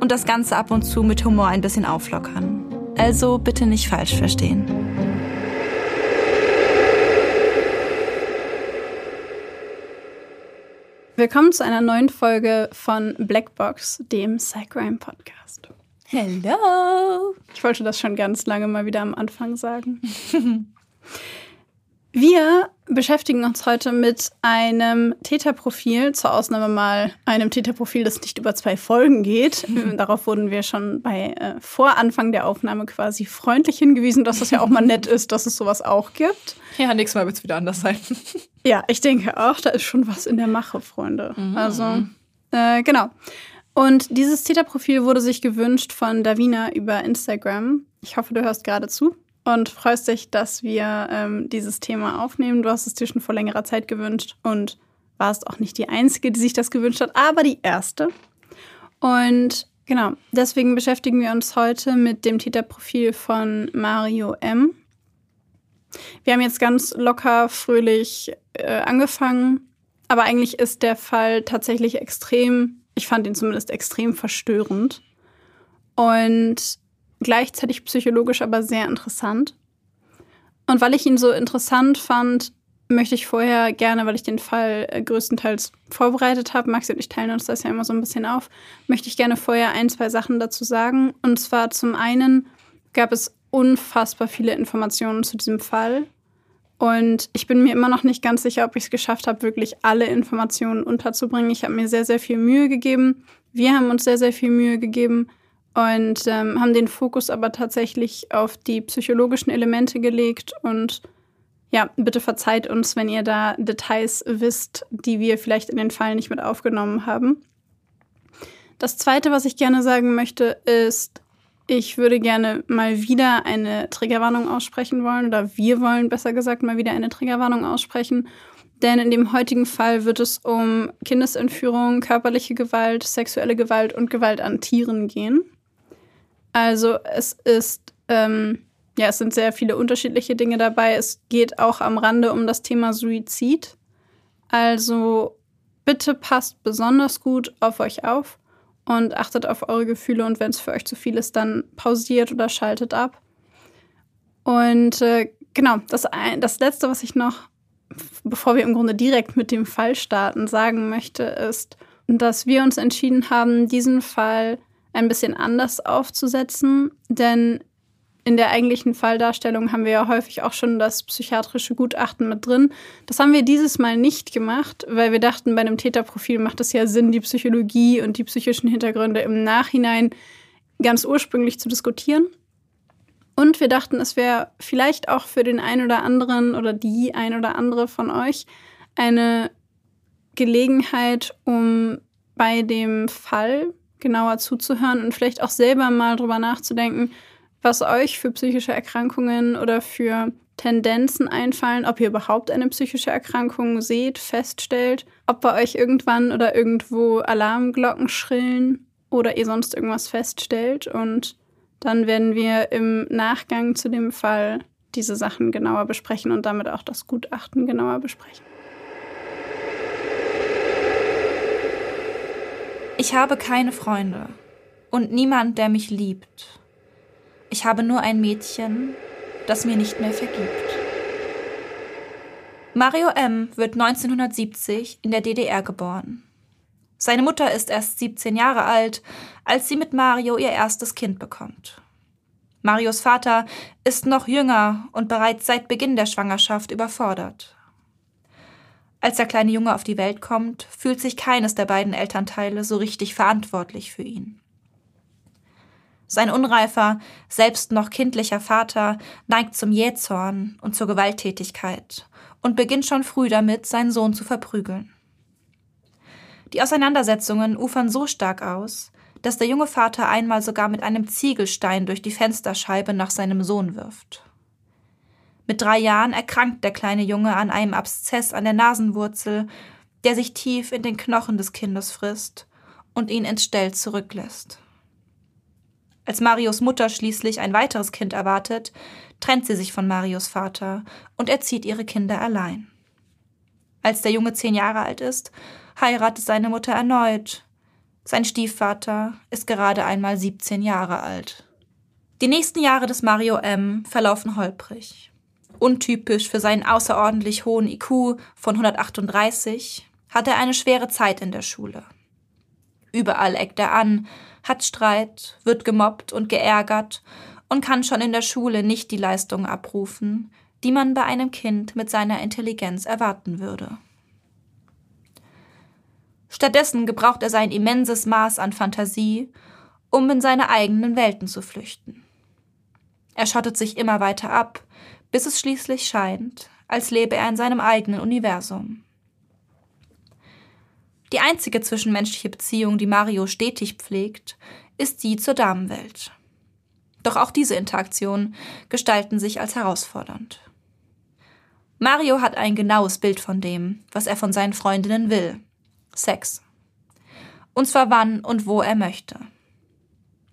und das Ganze ab und zu mit Humor ein bisschen auflockern. Also bitte nicht falsch verstehen. Willkommen zu einer neuen Folge von Blackbox, dem Cycrime Podcast. Hello! Ich wollte das schon ganz lange mal wieder am Anfang sagen. Wir beschäftigen uns heute mit einem Täterprofil, zur Ausnahme mal einem Täterprofil, das nicht über zwei Folgen geht. Darauf wurden wir schon bei äh, vor Anfang der Aufnahme quasi freundlich hingewiesen, dass es ja auch mal nett ist, dass es sowas auch gibt. Ja, nächstes Mal wird es wieder anders sein. ja, ich denke auch, da ist schon was in der Mache, Freunde. Mhm. Also, äh, genau. Und dieses Täterprofil wurde sich gewünscht von Davina über Instagram. Ich hoffe, du hörst gerade zu und freust dich, dass wir ähm, dieses Thema aufnehmen. Du hast es dir schon vor längerer Zeit gewünscht und warst auch nicht die Einzige, die sich das gewünscht hat, aber die Erste. Und genau, deswegen beschäftigen wir uns heute mit dem Täterprofil von Mario M. Wir haben jetzt ganz locker, fröhlich äh, angefangen, aber eigentlich ist der Fall tatsächlich extrem, ich fand ihn zumindest extrem verstörend. Und gleichzeitig psychologisch aber sehr interessant. Und weil ich ihn so interessant fand, möchte ich vorher gerne, weil ich den Fall äh, größtenteils vorbereitet habe, Maxi und ich teilen uns das ja immer so ein bisschen auf, möchte ich gerne vorher ein, zwei Sachen dazu sagen. Und zwar zum einen gab es unfassbar viele Informationen zu diesem Fall. Und ich bin mir immer noch nicht ganz sicher, ob ich es geschafft habe, wirklich alle Informationen unterzubringen. Ich habe mir sehr, sehr viel Mühe gegeben. Wir haben uns sehr, sehr viel Mühe gegeben und ähm, haben den Fokus aber tatsächlich auf die psychologischen Elemente gelegt und ja, bitte verzeiht uns, wenn ihr da Details wisst, die wir vielleicht in den Fall nicht mit aufgenommen haben. Das Zweite, was ich gerne sagen möchte, ist, ich würde gerne mal wieder eine Triggerwarnung aussprechen wollen oder wir wollen besser gesagt mal wieder eine Triggerwarnung aussprechen. Denn in dem heutigen Fall wird es um Kindesentführung, körperliche Gewalt, sexuelle Gewalt und Gewalt an Tieren gehen. Also es ist, ähm, ja, es sind sehr viele unterschiedliche Dinge dabei. Es geht auch am Rande um das Thema Suizid. Also bitte passt besonders gut auf euch auf und achtet auf eure Gefühle und wenn es für euch zu viel ist, dann pausiert oder schaltet ab. Und äh, genau, das, das Letzte, was ich noch, bevor wir im Grunde direkt mit dem Fall starten, sagen möchte, ist, dass wir uns entschieden haben, diesen Fall ein bisschen anders aufzusetzen, denn in der eigentlichen Falldarstellung haben wir ja häufig auch schon das psychiatrische Gutachten mit drin. Das haben wir dieses Mal nicht gemacht, weil wir dachten, bei einem Täterprofil macht es ja Sinn, die Psychologie und die psychischen Hintergründe im Nachhinein ganz ursprünglich zu diskutieren. Und wir dachten, es wäre vielleicht auch für den einen oder anderen oder die ein oder andere von euch eine Gelegenheit, um bei dem Fall genauer zuzuhören und vielleicht auch selber mal drüber nachzudenken, was euch für psychische Erkrankungen oder für Tendenzen einfallen, ob ihr überhaupt eine psychische Erkrankung seht, feststellt, ob bei euch irgendwann oder irgendwo Alarmglocken schrillen oder ihr sonst irgendwas feststellt. Und dann werden wir im Nachgang zu dem Fall diese Sachen genauer besprechen und damit auch das Gutachten genauer besprechen. Ich habe keine Freunde und niemand, der mich liebt. Ich habe nur ein Mädchen, das mir nicht mehr vergibt. Mario M. wird 1970 in der DDR geboren. Seine Mutter ist erst 17 Jahre alt, als sie mit Mario ihr erstes Kind bekommt. Marios Vater ist noch jünger und bereits seit Beginn der Schwangerschaft überfordert. Als der kleine Junge auf die Welt kommt, fühlt sich keines der beiden Elternteile so richtig verantwortlich für ihn. Sein unreifer, selbst noch kindlicher Vater neigt zum Jähzorn und zur Gewalttätigkeit und beginnt schon früh damit, seinen Sohn zu verprügeln. Die Auseinandersetzungen ufern so stark aus, dass der junge Vater einmal sogar mit einem Ziegelstein durch die Fensterscheibe nach seinem Sohn wirft. Mit drei Jahren erkrankt der kleine Junge an einem Abszess an der Nasenwurzel, der sich tief in den Knochen des Kindes frisst und ihn entstellt zurücklässt. Als Marios Mutter schließlich ein weiteres Kind erwartet, trennt sie sich von Marios Vater und erzieht ihre Kinder allein. Als der Junge zehn Jahre alt ist, heiratet seine Mutter erneut. Sein Stiefvater ist gerade einmal 17 Jahre alt. Die nächsten Jahre des Mario M. verlaufen holprig. Untypisch für seinen außerordentlich hohen IQ von 138 hat er eine schwere Zeit in der Schule. Überall eckt er an, hat Streit, wird gemobbt und geärgert und kann schon in der Schule nicht die Leistungen abrufen, die man bei einem Kind mit seiner Intelligenz erwarten würde. Stattdessen gebraucht er sein immenses Maß an Fantasie, um in seine eigenen Welten zu flüchten. Er schottet sich immer weiter ab, bis es schließlich scheint, als lebe er in seinem eigenen Universum. Die einzige zwischenmenschliche Beziehung, die Mario stetig pflegt, ist die zur Damenwelt. Doch auch diese Interaktionen gestalten sich als herausfordernd. Mario hat ein genaues Bild von dem, was er von seinen Freundinnen will. Sex. Und zwar wann und wo er möchte.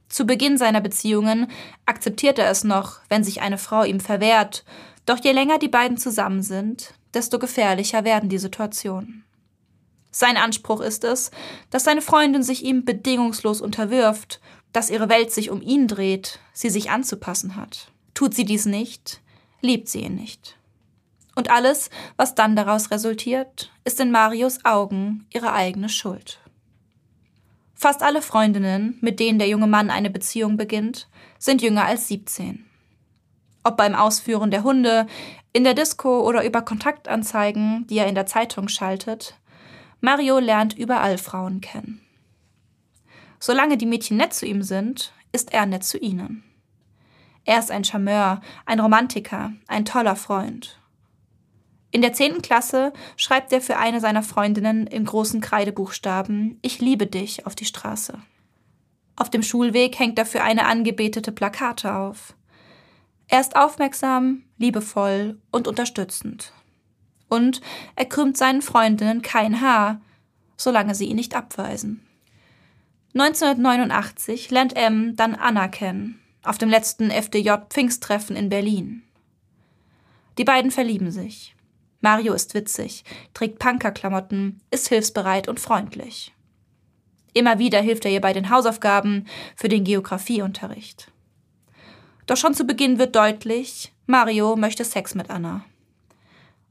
Zu Beginn seiner Beziehungen akzeptiert er es noch, wenn sich eine Frau ihm verwehrt, doch je länger die beiden zusammen sind, desto gefährlicher werden die Situationen. Sein Anspruch ist es, dass seine Freundin sich ihm bedingungslos unterwirft, dass ihre Welt sich um ihn dreht, sie sich anzupassen hat. Tut sie dies nicht, liebt sie ihn nicht. Und alles, was dann daraus resultiert, ist in Marios Augen ihre eigene Schuld. Fast alle Freundinnen, mit denen der junge Mann eine Beziehung beginnt, sind jünger als 17. Ob beim Ausführen der Hunde, in der Disco oder über Kontaktanzeigen, die er in der Zeitung schaltet, Mario lernt überall Frauen kennen. Solange die Mädchen nett zu ihm sind, ist er nett zu ihnen. Er ist ein Charmeur, ein Romantiker, ein toller Freund. In der zehnten Klasse schreibt er für eine seiner Freundinnen in großen Kreidebuchstaben Ich liebe dich auf die Straße. Auf dem Schulweg hängt er für eine angebetete Plakate auf. Er ist aufmerksam, liebevoll und unterstützend. Und er krümmt seinen Freundinnen kein Haar, solange sie ihn nicht abweisen. 1989 lernt M dann Anna kennen, auf dem letzten FDJ-Pfingsttreffen in Berlin. Die beiden verlieben sich. Mario ist witzig, trägt Punkerklamotten, ist hilfsbereit und freundlich. Immer wieder hilft er ihr bei den Hausaufgaben für den Geografieunterricht. Doch schon zu Beginn wird deutlich, Mario möchte Sex mit Anna.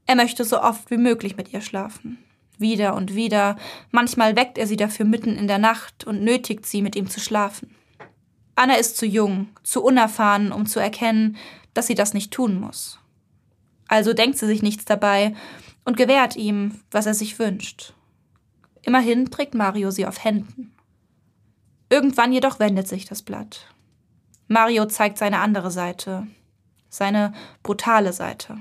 Er möchte so oft wie möglich mit ihr schlafen. Wieder und wieder, manchmal weckt er sie dafür mitten in der Nacht und nötigt sie, mit ihm zu schlafen. Anna ist zu jung, zu unerfahren, um zu erkennen, dass sie das nicht tun muss. Also denkt sie sich nichts dabei und gewährt ihm, was er sich wünscht. Immerhin trägt Mario sie auf Händen. Irgendwann jedoch wendet sich das Blatt. Mario zeigt seine andere Seite, seine brutale Seite.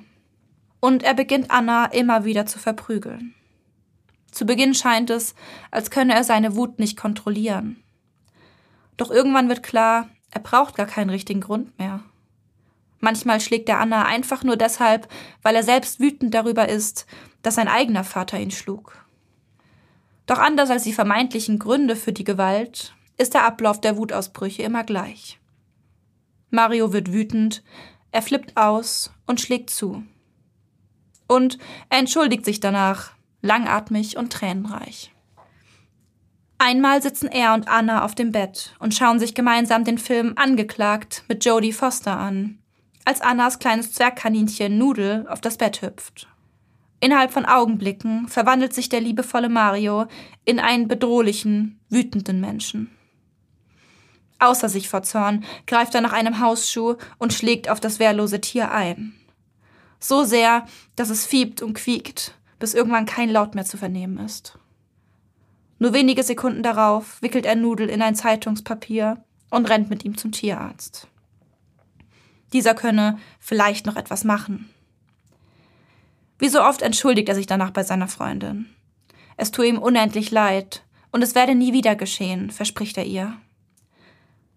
Und er beginnt Anna immer wieder zu verprügeln. Zu Beginn scheint es, als könne er seine Wut nicht kontrollieren. Doch irgendwann wird klar, er braucht gar keinen richtigen Grund mehr. Manchmal schlägt er Anna einfach nur deshalb, weil er selbst wütend darüber ist, dass sein eigener Vater ihn schlug. Doch anders als die vermeintlichen Gründe für die Gewalt ist der Ablauf der Wutausbrüche immer gleich. Mario wird wütend, er flippt aus und schlägt zu. Und er entschuldigt sich danach, langatmig und tränenreich. Einmal sitzen er und Anna auf dem Bett und schauen sich gemeinsam den Film Angeklagt mit Jodie Foster an, als Annas kleines Zwergkaninchen Nudel auf das Bett hüpft. Innerhalb von Augenblicken verwandelt sich der liebevolle Mario in einen bedrohlichen, wütenden Menschen. Außer sich vor Zorn greift er nach einem Hausschuh und schlägt auf das wehrlose Tier ein. So sehr, dass es fiebt und quiekt, bis irgendwann kein Laut mehr zu vernehmen ist. Nur wenige Sekunden darauf wickelt er Nudel in ein Zeitungspapier und rennt mit ihm zum Tierarzt. Dieser könne vielleicht noch etwas machen. Wie so oft entschuldigt er sich danach bei seiner Freundin. Es tue ihm unendlich leid und es werde nie wieder geschehen, verspricht er ihr.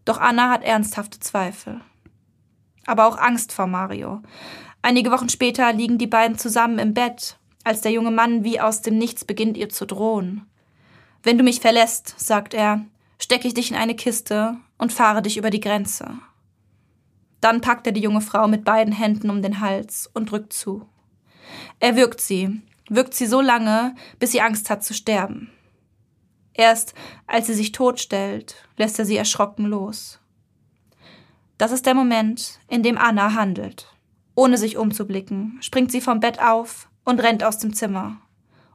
Doch Anna hat ernsthafte Zweifel. Aber auch Angst vor Mario. Einige Wochen später liegen die beiden zusammen im Bett, als der junge Mann wie aus dem Nichts beginnt ihr zu drohen. Wenn du mich verlässt, sagt er, stecke ich dich in eine Kiste und fahre dich über die Grenze. Dann packt er die junge Frau mit beiden Händen um den Hals und drückt zu. Er wirkt sie, wirkt sie so lange, bis sie Angst hat zu sterben. Erst als sie sich totstellt, lässt er sie erschrocken los. Das ist der Moment, in dem Anna handelt. Ohne sich umzublicken, springt sie vom Bett auf und rennt aus dem Zimmer.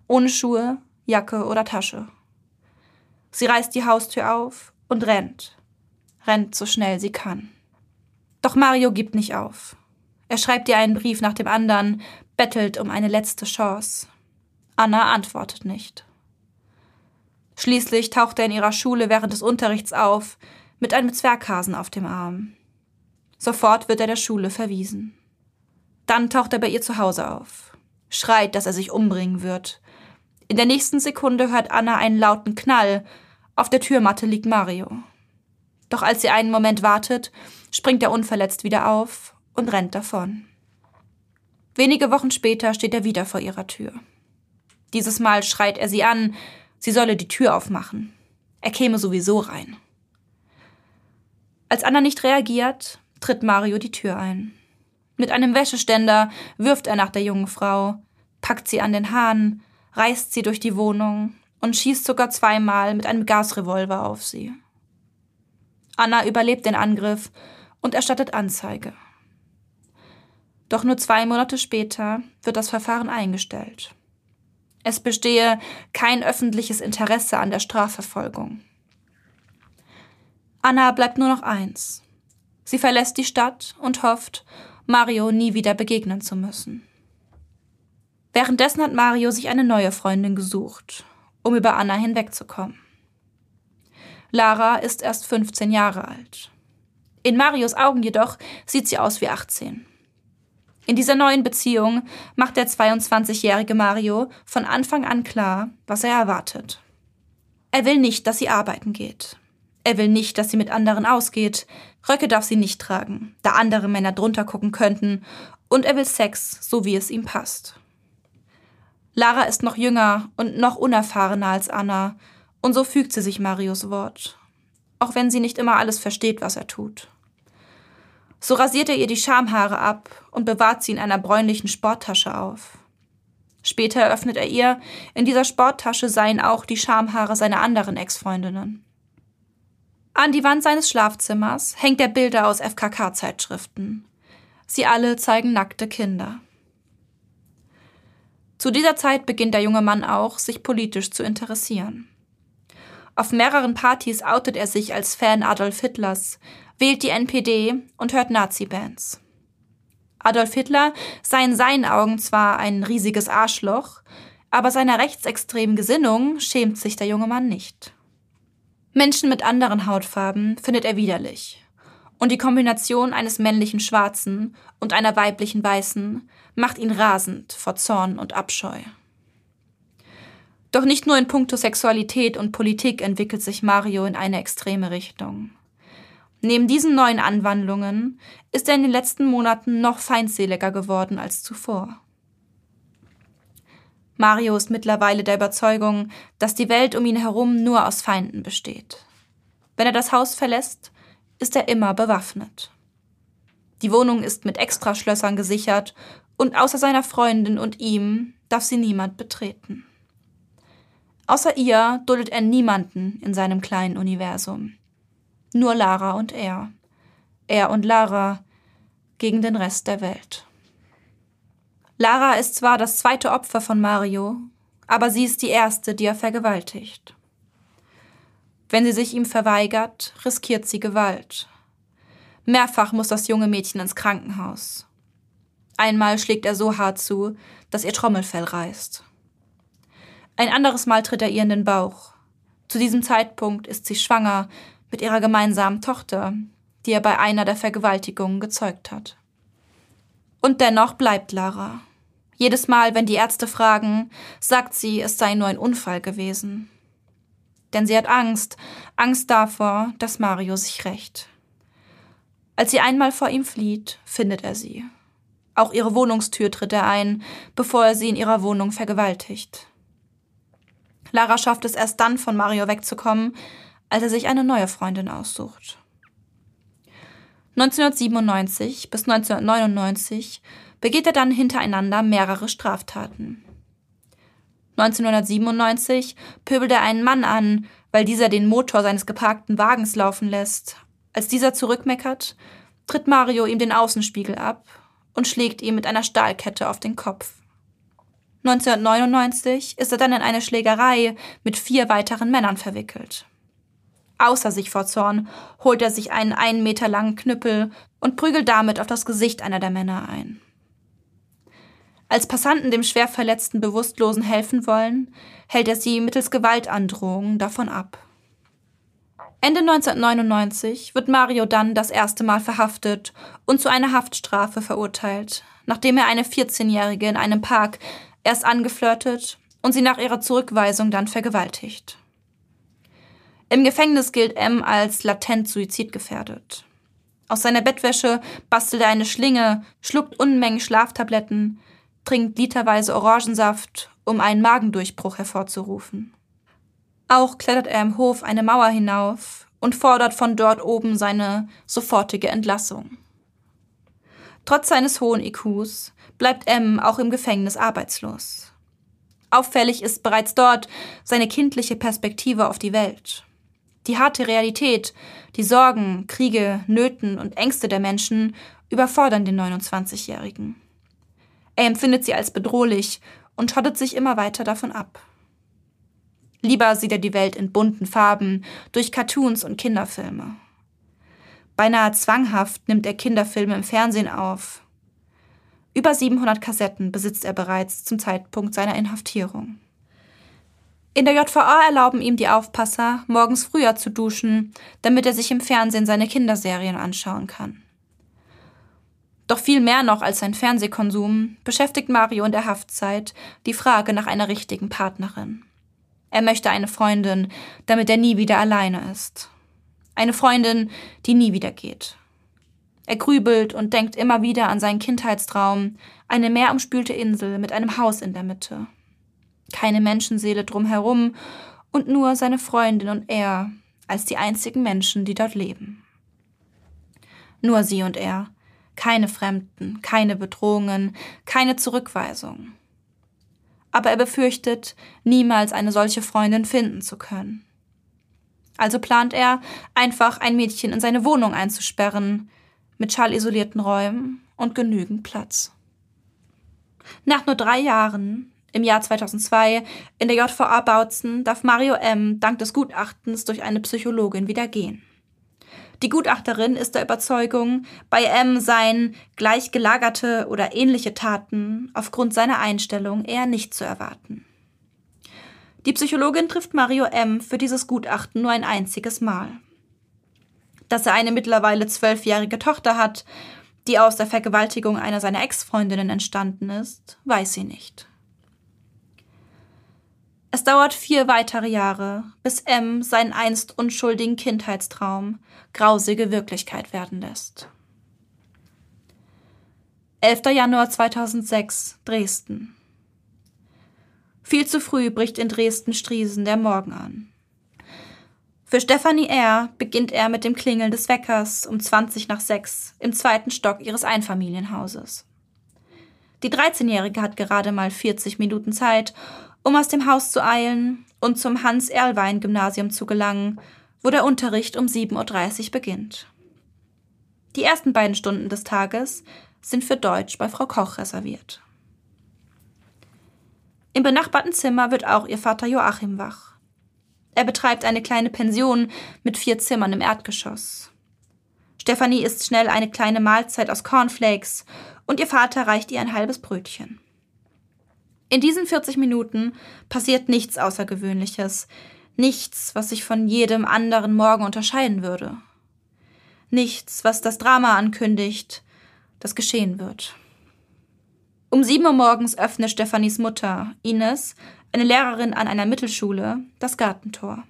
Ohne Schuhe, Jacke oder Tasche. Sie reißt die Haustür auf und rennt. Rennt so schnell sie kann. Doch Mario gibt nicht auf. Er schreibt ihr einen Brief nach dem anderen, bettelt um eine letzte Chance. Anna antwortet nicht. Schließlich taucht er in ihrer Schule während des Unterrichts auf, mit einem Zwerghasen auf dem Arm. Sofort wird er der Schule verwiesen. Dann taucht er bei ihr zu Hause auf, schreit, dass er sich umbringen wird. In der nächsten Sekunde hört Anna einen lauten Knall. Auf der Türmatte liegt Mario. Doch als sie einen Moment wartet, springt er unverletzt wieder auf und rennt davon. Wenige Wochen später steht er wieder vor ihrer Tür. Dieses Mal schreit er sie an, sie solle die Tür aufmachen. Er käme sowieso rein. Als Anna nicht reagiert, tritt Mario die Tür ein. Mit einem Wäscheständer wirft er nach der jungen Frau, packt sie an den Haaren, reißt sie durch die Wohnung und schießt sogar zweimal mit einem Gasrevolver auf sie. Anna überlebt den Angriff und erstattet Anzeige. Doch nur zwei Monate später wird das Verfahren eingestellt. Es bestehe kein öffentliches Interesse an der Strafverfolgung. Anna bleibt nur noch eins. Sie verlässt die Stadt und hofft, Mario nie wieder begegnen zu müssen. Währenddessen hat Mario sich eine neue Freundin gesucht, um über Anna hinwegzukommen. Lara ist erst 15 Jahre alt. In Marios Augen jedoch sieht sie aus wie 18. In dieser neuen Beziehung macht der 22-jährige Mario von Anfang an klar, was er erwartet. Er will nicht, dass sie arbeiten geht. Er will nicht, dass sie mit anderen ausgeht. Röcke darf sie nicht tragen, da andere Männer drunter gucken könnten. Und er will Sex, so wie es ihm passt. Lara ist noch jünger und noch unerfahrener als Anna und so fügt sie sich Marios Wort, auch wenn sie nicht immer alles versteht, was er tut. So rasiert er ihr die Schamhaare ab und bewahrt sie in einer bräunlichen Sporttasche auf. Später eröffnet er ihr, in dieser Sporttasche seien auch die Schamhaare seiner anderen Ex-Freundinnen. An die Wand seines Schlafzimmers hängt er Bilder aus FKK-Zeitschriften. Sie alle zeigen nackte Kinder. Zu dieser Zeit beginnt der junge Mann auch, sich politisch zu interessieren. Auf mehreren Partys outet er sich als Fan Adolf Hitlers, wählt die NPD und hört Nazi-Bands. Adolf Hitler sei in seinen Augen zwar ein riesiges Arschloch, aber seiner rechtsextremen Gesinnung schämt sich der junge Mann nicht. Menschen mit anderen Hautfarben findet er widerlich. Und die Kombination eines männlichen Schwarzen und einer weiblichen Weißen macht ihn rasend vor Zorn und Abscheu. Doch nicht nur in puncto Sexualität und Politik entwickelt sich Mario in eine extreme Richtung. Neben diesen neuen Anwandlungen ist er in den letzten Monaten noch feindseliger geworden als zuvor. Mario ist mittlerweile der Überzeugung, dass die Welt um ihn herum nur aus Feinden besteht. Wenn er das Haus verlässt, ist er immer bewaffnet. Die Wohnung ist mit Extraschlössern gesichert und außer seiner Freundin und ihm darf sie niemand betreten. Außer ihr duldet er niemanden in seinem kleinen Universum. Nur Lara und er. Er und Lara gegen den Rest der Welt. Lara ist zwar das zweite Opfer von Mario, aber sie ist die erste, die er vergewaltigt. Wenn sie sich ihm verweigert, riskiert sie Gewalt. Mehrfach muss das junge Mädchen ins Krankenhaus. Einmal schlägt er so hart zu, dass ihr Trommelfell reißt. Ein anderes Mal tritt er ihr in den Bauch. Zu diesem Zeitpunkt ist sie schwanger mit ihrer gemeinsamen Tochter, die er bei einer der Vergewaltigungen gezeugt hat. Und dennoch bleibt Lara. Jedes Mal, wenn die Ärzte fragen, sagt sie, es sei nur ein Unfall gewesen. Denn sie hat Angst, Angst davor, dass Mario sich rächt. Als sie einmal vor ihm flieht, findet er sie. Auch ihre Wohnungstür tritt er ein, bevor er sie in ihrer Wohnung vergewaltigt. Lara schafft es erst dann, von Mario wegzukommen, als er sich eine neue Freundin aussucht. 1997 bis 1999 begeht er dann hintereinander mehrere Straftaten. 1997 pöbelt er einen Mann an, weil dieser den Motor seines geparkten Wagens laufen lässt. Als dieser zurückmeckert, tritt Mario ihm den Außenspiegel ab und schlägt ihm mit einer Stahlkette auf den Kopf. 1999 ist er dann in eine Schlägerei mit vier weiteren Männern verwickelt. Außer sich vor Zorn holt er sich einen einen Meter langen Knüppel und prügelt damit auf das Gesicht einer der Männer ein. Als Passanten dem schwer verletzten Bewusstlosen helfen wollen, hält er sie mittels Gewaltandrohungen davon ab. Ende 1999 wird Mario dann das erste Mal verhaftet und zu einer Haftstrafe verurteilt, nachdem er eine 14-Jährige in einem Park erst angeflirtet und sie nach ihrer Zurückweisung dann vergewaltigt. Im Gefängnis gilt M als latent suizidgefährdet. Aus seiner Bettwäsche bastelt er eine Schlinge, schluckt Unmengen Schlaftabletten, trinkt literweise Orangensaft, um einen Magendurchbruch hervorzurufen. Auch klettert er im Hof eine Mauer hinauf und fordert von dort oben seine sofortige Entlassung. Trotz seines hohen IQs bleibt M auch im Gefängnis arbeitslos. Auffällig ist bereits dort seine kindliche Perspektive auf die Welt. Die harte Realität, die Sorgen, Kriege, Nöten und Ängste der Menschen überfordern den 29-Jährigen. Er empfindet sie als bedrohlich und schottet sich immer weiter davon ab. Lieber sieht er die Welt in bunten Farben, durch Cartoons und Kinderfilme. Beinahe zwanghaft nimmt er Kinderfilme im Fernsehen auf. Über 700 Kassetten besitzt er bereits zum Zeitpunkt seiner Inhaftierung. In der JVA erlauben ihm die Aufpasser, morgens früher zu duschen, damit er sich im Fernsehen seine Kinderserien anschauen kann. Doch viel mehr noch als sein Fernsehkonsum beschäftigt Mario in der Haftzeit die Frage nach einer richtigen Partnerin. Er möchte eine Freundin, damit er nie wieder alleine ist. Eine Freundin, die nie wieder geht. Er grübelt und denkt immer wieder an seinen Kindheitstraum, eine meerumspülte Insel mit einem Haus in der Mitte. Keine Menschenseele drumherum und nur seine Freundin und er als die einzigen Menschen, die dort leben. Nur sie und er, keine Fremden, keine Bedrohungen, keine Zurückweisung. Aber er befürchtet, niemals eine solche Freundin finden zu können. Also plant er, einfach ein Mädchen in seine Wohnung einzusperren, mit schallisolierten Räumen und genügend Platz. Nach nur drei Jahren, im Jahr 2002, in der JVA Bautzen, darf Mario M. dank des Gutachtens durch eine Psychologin wieder gehen. Die Gutachterin ist der Überzeugung, bei M seien gleich gelagerte oder ähnliche Taten aufgrund seiner Einstellung eher nicht zu erwarten. Die Psychologin trifft Mario M. für dieses Gutachten nur ein einziges Mal. Dass er eine mittlerweile zwölfjährige Tochter hat, die aus der Vergewaltigung einer seiner Ex-Freundinnen entstanden ist, weiß sie nicht. Es dauert vier weitere Jahre, bis M seinen einst unschuldigen Kindheitstraum grausige Wirklichkeit werden lässt. 11. Januar 2006, Dresden. Viel zu früh bricht in Dresden-Striesen der Morgen an. Für Stephanie R. beginnt er mit dem Klingeln des Weckers um 20 nach 6 im zweiten Stock ihres Einfamilienhauses. Die 13-Jährige hat gerade mal 40 Minuten Zeit, um aus dem Haus zu eilen und zum Hans-Erlwein-Gymnasium zu gelangen, wo der Unterricht um 7.30 Uhr beginnt. Die ersten beiden Stunden des Tages sind für Deutsch bei Frau Koch reserviert. Im benachbarten Zimmer wird auch ihr Vater Joachim wach. Er betreibt eine kleine Pension mit vier Zimmern im Erdgeschoss. Stefanie isst schnell eine kleine Mahlzeit aus Cornflakes und ihr Vater reicht ihr ein halbes Brötchen. In diesen 40 Minuten passiert nichts Außergewöhnliches, nichts, was sich von jedem anderen Morgen unterscheiden würde. Nichts, was das Drama ankündigt, das geschehen wird. Um sieben Uhr morgens öffnet Stefanis Mutter, Ines, eine Lehrerin an einer Mittelschule, das Gartentor.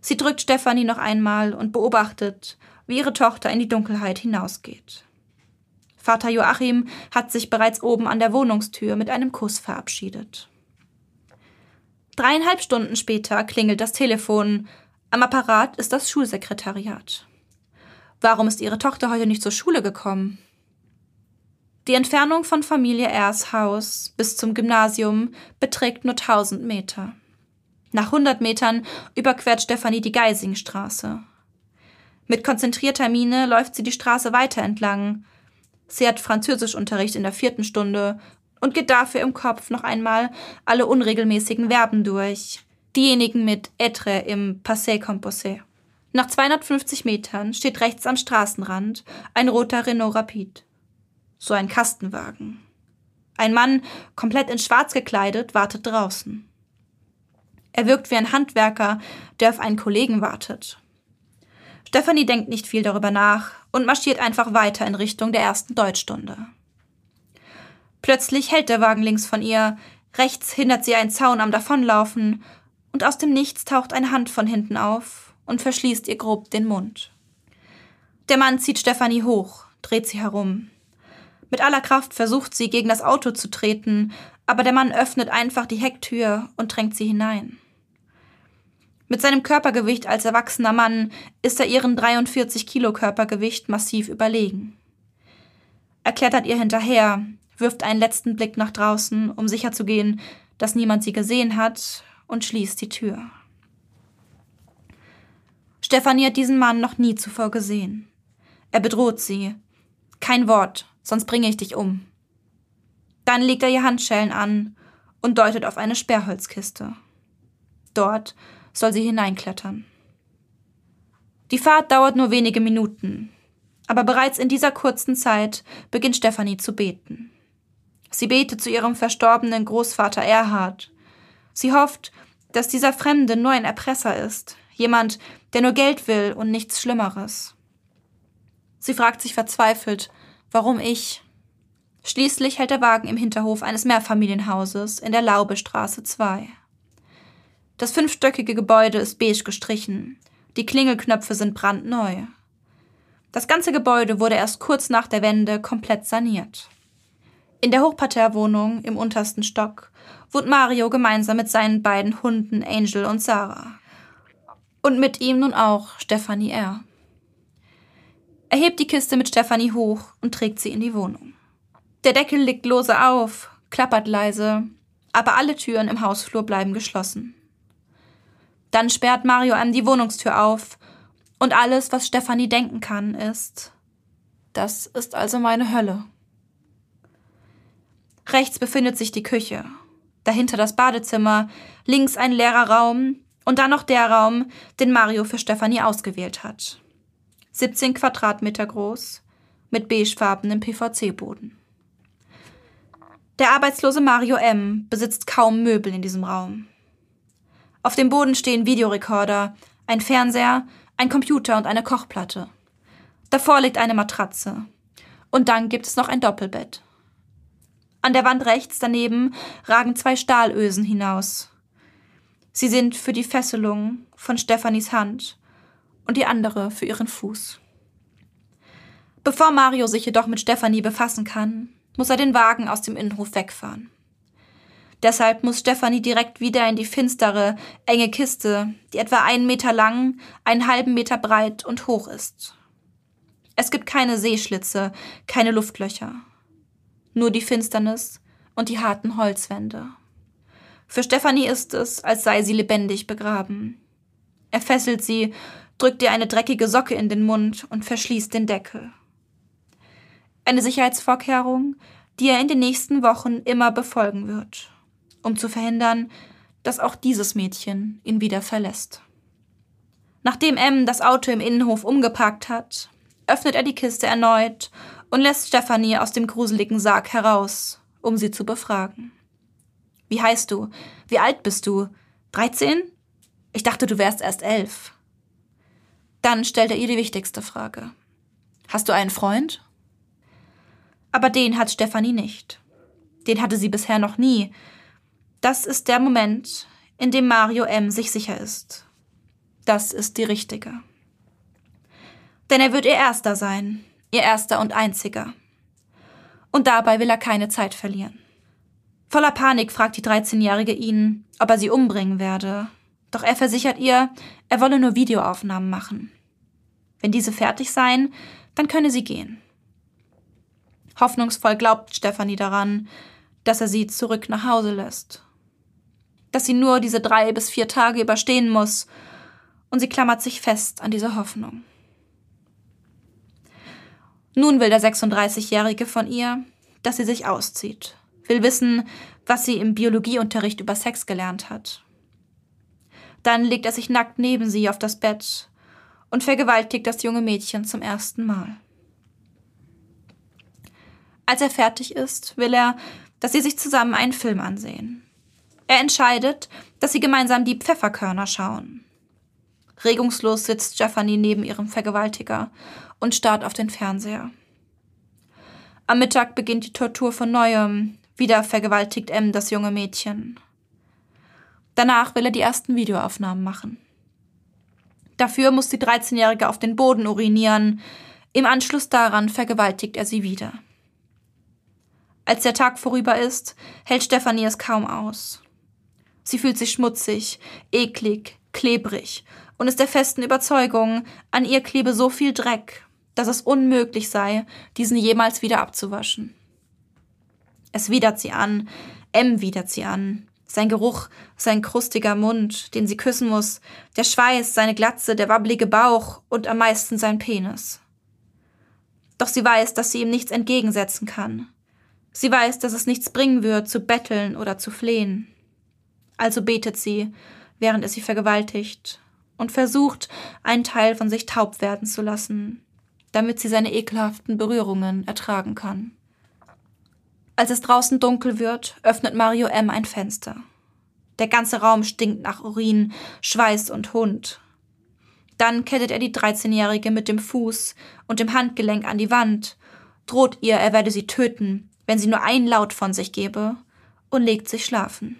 Sie drückt Stefanie noch einmal und beobachtet, wie ihre Tochter in die Dunkelheit hinausgeht. Vater Joachim hat sich bereits oben an der Wohnungstür mit einem Kuss verabschiedet. Dreieinhalb Stunden später klingelt das Telefon. Am Apparat ist das Schulsekretariat. Warum ist Ihre Tochter heute nicht zur Schule gekommen? Die Entfernung von Familie R.'s Haus bis zum Gymnasium beträgt nur 1000 Meter. Nach 100 Metern überquert Stefanie die Geisingstraße. Mit konzentrierter Miene läuft sie die Straße weiter entlang. Sie hat Französischunterricht in der vierten Stunde und geht dafür im Kopf noch einmal alle unregelmäßigen Verben durch. Diejenigen mit être im Passé composé. Nach 250 Metern steht rechts am Straßenrand ein roter Renault Rapide. So ein Kastenwagen. Ein Mann, komplett in Schwarz gekleidet, wartet draußen. Er wirkt wie ein Handwerker, der auf einen Kollegen wartet. Stephanie denkt nicht viel darüber nach und marschiert einfach weiter in Richtung der ersten Deutschstunde. Plötzlich hält der Wagen links von ihr, rechts hindert sie ein Zaun am Davonlaufen, und aus dem Nichts taucht eine Hand von hinten auf und verschließt ihr grob den Mund. Der Mann zieht Stephanie hoch, dreht sie herum. Mit aller Kraft versucht sie, gegen das Auto zu treten, aber der Mann öffnet einfach die Hecktür und drängt sie hinein. Mit seinem Körpergewicht als erwachsener Mann ist er ihren 43 Kilo Körpergewicht massiv überlegen. Er klettert ihr hinterher, wirft einen letzten Blick nach draußen, um sicherzugehen, dass niemand sie gesehen hat, und schließt die Tür. Stefanie hat diesen Mann noch nie zuvor gesehen. Er bedroht sie. Kein Wort, sonst bringe ich dich um. Dann legt er ihr Handschellen an und deutet auf eine Sperrholzkiste. Dort soll sie hineinklettern. Die Fahrt dauert nur wenige Minuten, aber bereits in dieser kurzen Zeit beginnt Stefanie zu beten. Sie betet zu ihrem verstorbenen Großvater Erhard. Sie hofft, dass dieser Fremde nur ein Erpresser ist, jemand, der nur Geld will und nichts Schlimmeres. Sie fragt sich verzweifelt, warum ich? Schließlich hält der Wagen im Hinterhof eines Mehrfamilienhauses in der Laubestraße 2. Das fünfstöckige Gebäude ist beige gestrichen. Die Klingelknöpfe sind brandneu. Das ganze Gebäude wurde erst kurz nach der Wende komplett saniert. In der Hochparterrewohnung im untersten Stock wohnt Mario gemeinsam mit seinen beiden Hunden Angel und Sarah. Und mit ihm nun auch Stephanie R. Er hebt die Kiste mit Stephanie hoch und trägt sie in die Wohnung. Der Deckel liegt lose auf, klappert leise, aber alle Türen im Hausflur bleiben geschlossen. Dann sperrt Mario einem die Wohnungstür auf und alles, was Stefanie denken kann, ist, das ist also meine Hölle. Rechts befindet sich die Küche, dahinter das Badezimmer, links ein leerer Raum und dann noch der Raum, den Mario für Stefanie ausgewählt hat. 17 Quadratmeter groß, mit beigefarbenem PVC-Boden. Der arbeitslose Mario M. besitzt kaum Möbel in diesem Raum. Auf dem Boden stehen Videorekorder, ein Fernseher, ein Computer und eine Kochplatte. Davor liegt eine Matratze. Und dann gibt es noch ein Doppelbett. An der Wand rechts daneben ragen zwei Stahlösen hinaus. Sie sind für die Fesselung von Stefanis Hand und die andere für ihren Fuß. Bevor Mario sich jedoch mit Stefanie befassen kann, muss er den Wagen aus dem Innenhof wegfahren. Deshalb muss Stefanie direkt wieder in die finstere, enge Kiste, die etwa einen Meter lang, einen halben Meter breit und hoch ist. Es gibt keine Seeschlitze, keine Luftlöcher. Nur die Finsternis und die harten Holzwände. Für Stefanie ist es, als sei sie lebendig begraben. Er fesselt sie, drückt ihr eine dreckige Socke in den Mund und verschließt den Deckel. Eine Sicherheitsvorkehrung, die er in den nächsten Wochen immer befolgen wird um zu verhindern, dass auch dieses Mädchen ihn wieder verlässt. Nachdem M das Auto im Innenhof umgeparkt hat, öffnet er die Kiste erneut und lässt Stefanie aus dem gruseligen Sarg heraus, um sie zu befragen. Wie heißt du? Wie alt bist du? 13? Ich dachte, du wärst erst elf. Dann stellt er ihr die wichtigste Frage. Hast du einen Freund? Aber den hat Stefanie nicht. Den hatte sie bisher noch nie. Das ist der Moment, in dem Mario M. sich sicher ist. Das ist die richtige. Denn er wird ihr Erster sein, ihr Erster und Einziger. Und dabei will er keine Zeit verlieren. Voller Panik fragt die 13-Jährige ihn, ob er sie umbringen werde. Doch er versichert ihr, er wolle nur Videoaufnahmen machen. Wenn diese fertig seien, dann könne sie gehen. Hoffnungsvoll glaubt Stefanie daran, dass er sie zurück nach Hause lässt. Dass sie nur diese drei bis vier Tage überstehen muss, und sie klammert sich fest an diese Hoffnung. Nun will der 36-Jährige von ihr, dass sie sich auszieht, will wissen, was sie im Biologieunterricht über Sex gelernt hat. Dann legt er sich nackt neben sie auf das Bett und vergewaltigt das junge Mädchen zum ersten Mal. Als er fertig ist, will er, dass sie sich zusammen einen Film ansehen. Er entscheidet, dass sie gemeinsam die Pfefferkörner schauen. Regungslos sitzt Stephanie neben ihrem Vergewaltiger und starrt auf den Fernseher. Am Mittag beginnt die Tortur von neuem. Wieder vergewaltigt M das junge Mädchen. Danach will er die ersten Videoaufnahmen machen. Dafür muss die 13-Jährige auf den Boden urinieren. Im Anschluss daran vergewaltigt er sie wieder. Als der Tag vorüber ist, hält Stefanie es kaum aus. Sie fühlt sich schmutzig, eklig, klebrig und ist der festen Überzeugung, an ihr klebe so viel Dreck, dass es unmöglich sei, diesen jemals wieder abzuwaschen. Es widert sie an, M widert sie an. Sein Geruch, sein krustiger Mund, den sie küssen muss, der Schweiß, seine Glatze, der wabbelige Bauch und am meisten sein Penis. Doch sie weiß, dass sie ihm nichts entgegensetzen kann. Sie weiß, dass es nichts bringen wird, zu betteln oder zu flehen. Also betet sie, während er sie vergewaltigt, und versucht, einen Teil von sich taub werden zu lassen, damit sie seine ekelhaften Berührungen ertragen kann. Als es draußen dunkel wird, öffnet Mario M. ein Fenster. Der ganze Raum stinkt nach Urin, Schweiß und Hund. Dann kettet er die 13-Jährige mit dem Fuß und dem Handgelenk an die Wand, droht ihr, er werde sie töten, wenn sie nur einen Laut von sich gebe, und legt sich schlafen.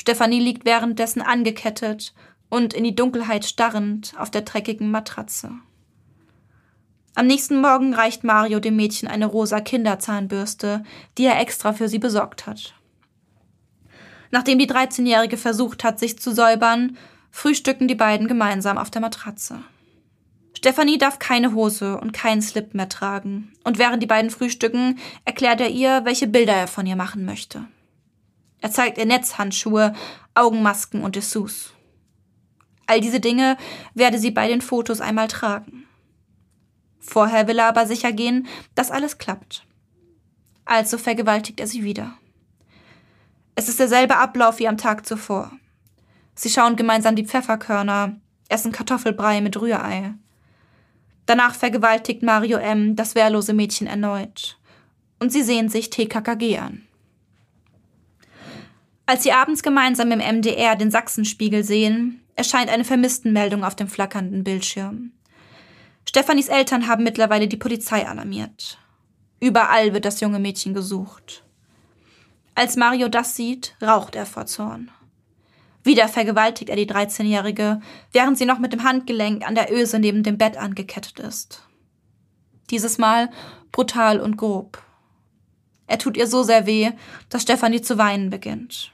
Stefanie liegt währenddessen angekettet und in die Dunkelheit starrend auf der dreckigen Matratze. Am nächsten Morgen reicht Mario dem Mädchen eine rosa Kinderzahnbürste, die er extra für sie besorgt hat. Nachdem die 13-Jährige versucht hat, sich zu säubern, frühstücken die beiden gemeinsam auf der Matratze. Stefanie darf keine Hose und keinen Slip mehr tragen, und während die beiden frühstücken, erklärt er ihr, welche Bilder er von ihr machen möchte. Er zeigt ihr Netzhandschuhe, Augenmasken und Dessous. All diese Dinge werde sie bei den Fotos einmal tragen. Vorher will er aber sicher gehen, dass alles klappt. Also vergewaltigt er sie wieder. Es ist derselbe Ablauf wie am Tag zuvor. Sie schauen gemeinsam die Pfefferkörner, essen Kartoffelbrei mit Rührei. Danach vergewaltigt Mario M. das wehrlose Mädchen erneut. Und sie sehen sich TKKG an. Als sie abends gemeinsam im MDR den Sachsenspiegel sehen, erscheint eine Vermisstenmeldung auf dem flackernden Bildschirm. Stefanis Eltern haben mittlerweile die Polizei alarmiert. Überall wird das junge Mädchen gesucht. Als Mario das sieht, raucht er vor Zorn. Wieder vergewaltigt er die 13-Jährige, während sie noch mit dem Handgelenk an der Öse neben dem Bett angekettet ist. Dieses Mal brutal und grob. Er tut ihr so sehr weh, dass Stefanie zu weinen beginnt.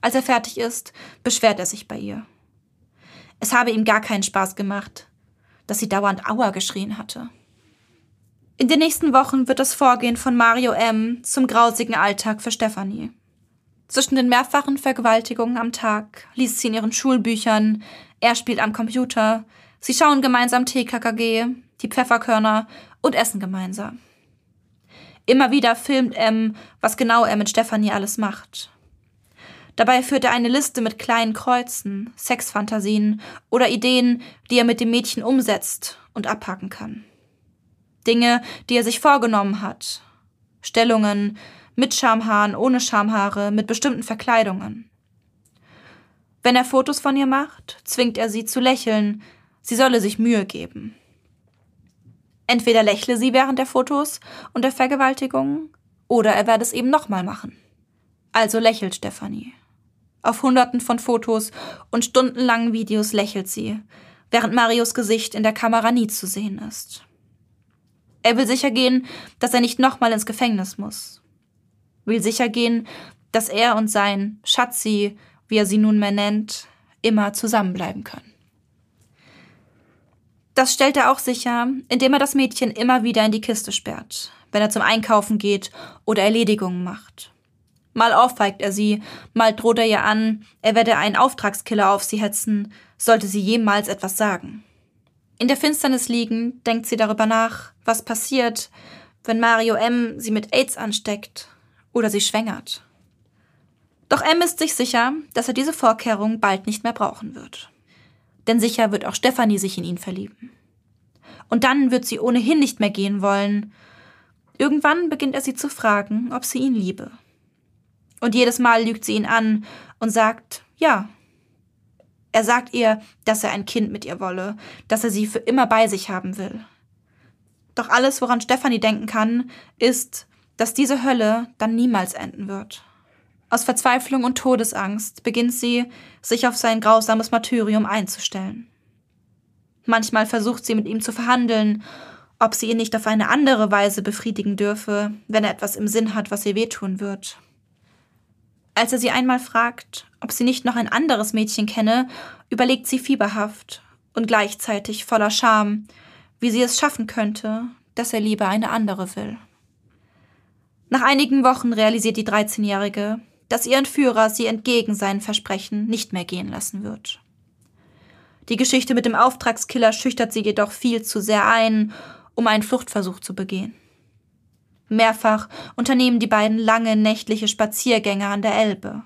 Als er fertig ist, beschwert er sich bei ihr. Es habe ihm gar keinen Spaß gemacht, dass sie dauernd Aua geschrien hatte. In den nächsten Wochen wird das Vorgehen von Mario M. zum grausigen Alltag für Stefanie. Zwischen den mehrfachen Vergewaltigungen am Tag liest sie in ihren Schulbüchern, er spielt am Computer, sie schauen gemeinsam TKKG, die Pfefferkörner und essen gemeinsam. Immer wieder filmt M, was genau er mit Stefanie alles macht. Dabei führt er eine Liste mit kleinen Kreuzen, Sexfantasien oder Ideen, die er mit dem Mädchen umsetzt und abhaken kann. Dinge, die er sich vorgenommen hat. Stellungen, mit Schamhaaren, ohne Schamhaare, mit bestimmten Verkleidungen. Wenn er Fotos von ihr macht, zwingt er sie zu lächeln, sie solle sich Mühe geben. Entweder lächle sie während der Fotos und der Vergewaltigung, oder er werde es eben nochmal machen. Also lächelt Stefanie. Auf hunderten von Fotos und stundenlangen Videos lächelt sie, während Marios Gesicht in der Kamera nie zu sehen ist. Er will sicher gehen, dass er nicht nochmal ins Gefängnis muss. Will sicher gehen, dass er und sein Schatzi, wie er sie nunmehr nennt, immer zusammenbleiben können. Das stellt er auch sicher, indem er das Mädchen immer wieder in die Kiste sperrt, wenn er zum Einkaufen geht oder Erledigungen macht. Mal aufweigt er sie, mal droht er ihr an, er werde einen Auftragskiller auf sie hetzen, sollte sie jemals etwas sagen. In der Finsternis liegend denkt sie darüber nach, was passiert, wenn Mario M. sie mit AIDS ansteckt oder sie schwängert. Doch M ist sich sicher, dass er diese Vorkehrung bald nicht mehr brauchen wird. Denn sicher wird auch Stefanie sich in ihn verlieben. Und dann wird sie ohnehin nicht mehr gehen wollen. Irgendwann beginnt er sie zu fragen, ob sie ihn liebe. Und jedes Mal lügt sie ihn an und sagt, ja. Er sagt ihr, dass er ein Kind mit ihr wolle, dass er sie für immer bei sich haben will. Doch alles, woran Stefanie denken kann, ist, dass diese Hölle dann niemals enden wird. Aus Verzweiflung und Todesangst beginnt sie, sich auf sein grausames Martyrium einzustellen. Manchmal versucht sie mit ihm zu verhandeln, ob sie ihn nicht auf eine andere Weise befriedigen dürfe, wenn er etwas im Sinn hat, was ihr wehtun wird. Als er sie einmal fragt, ob sie nicht noch ein anderes Mädchen kenne, überlegt sie fieberhaft und gleichzeitig voller Scham, wie sie es schaffen könnte, dass er lieber eine andere will. Nach einigen Wochen realisiert die 13-Jährige, dass ihr Entführer sie entgegen seinen Versprechen nicht mehr gehen lassen wird. Die Geschichte mit dem Auftragskiller schüchtert sie jedoch viel zu sehr ein, um einen Fluchtversuch zu begehen. Mehrfach unternehmen die beiden lange nächtliche Spaziergänge an der Elbe.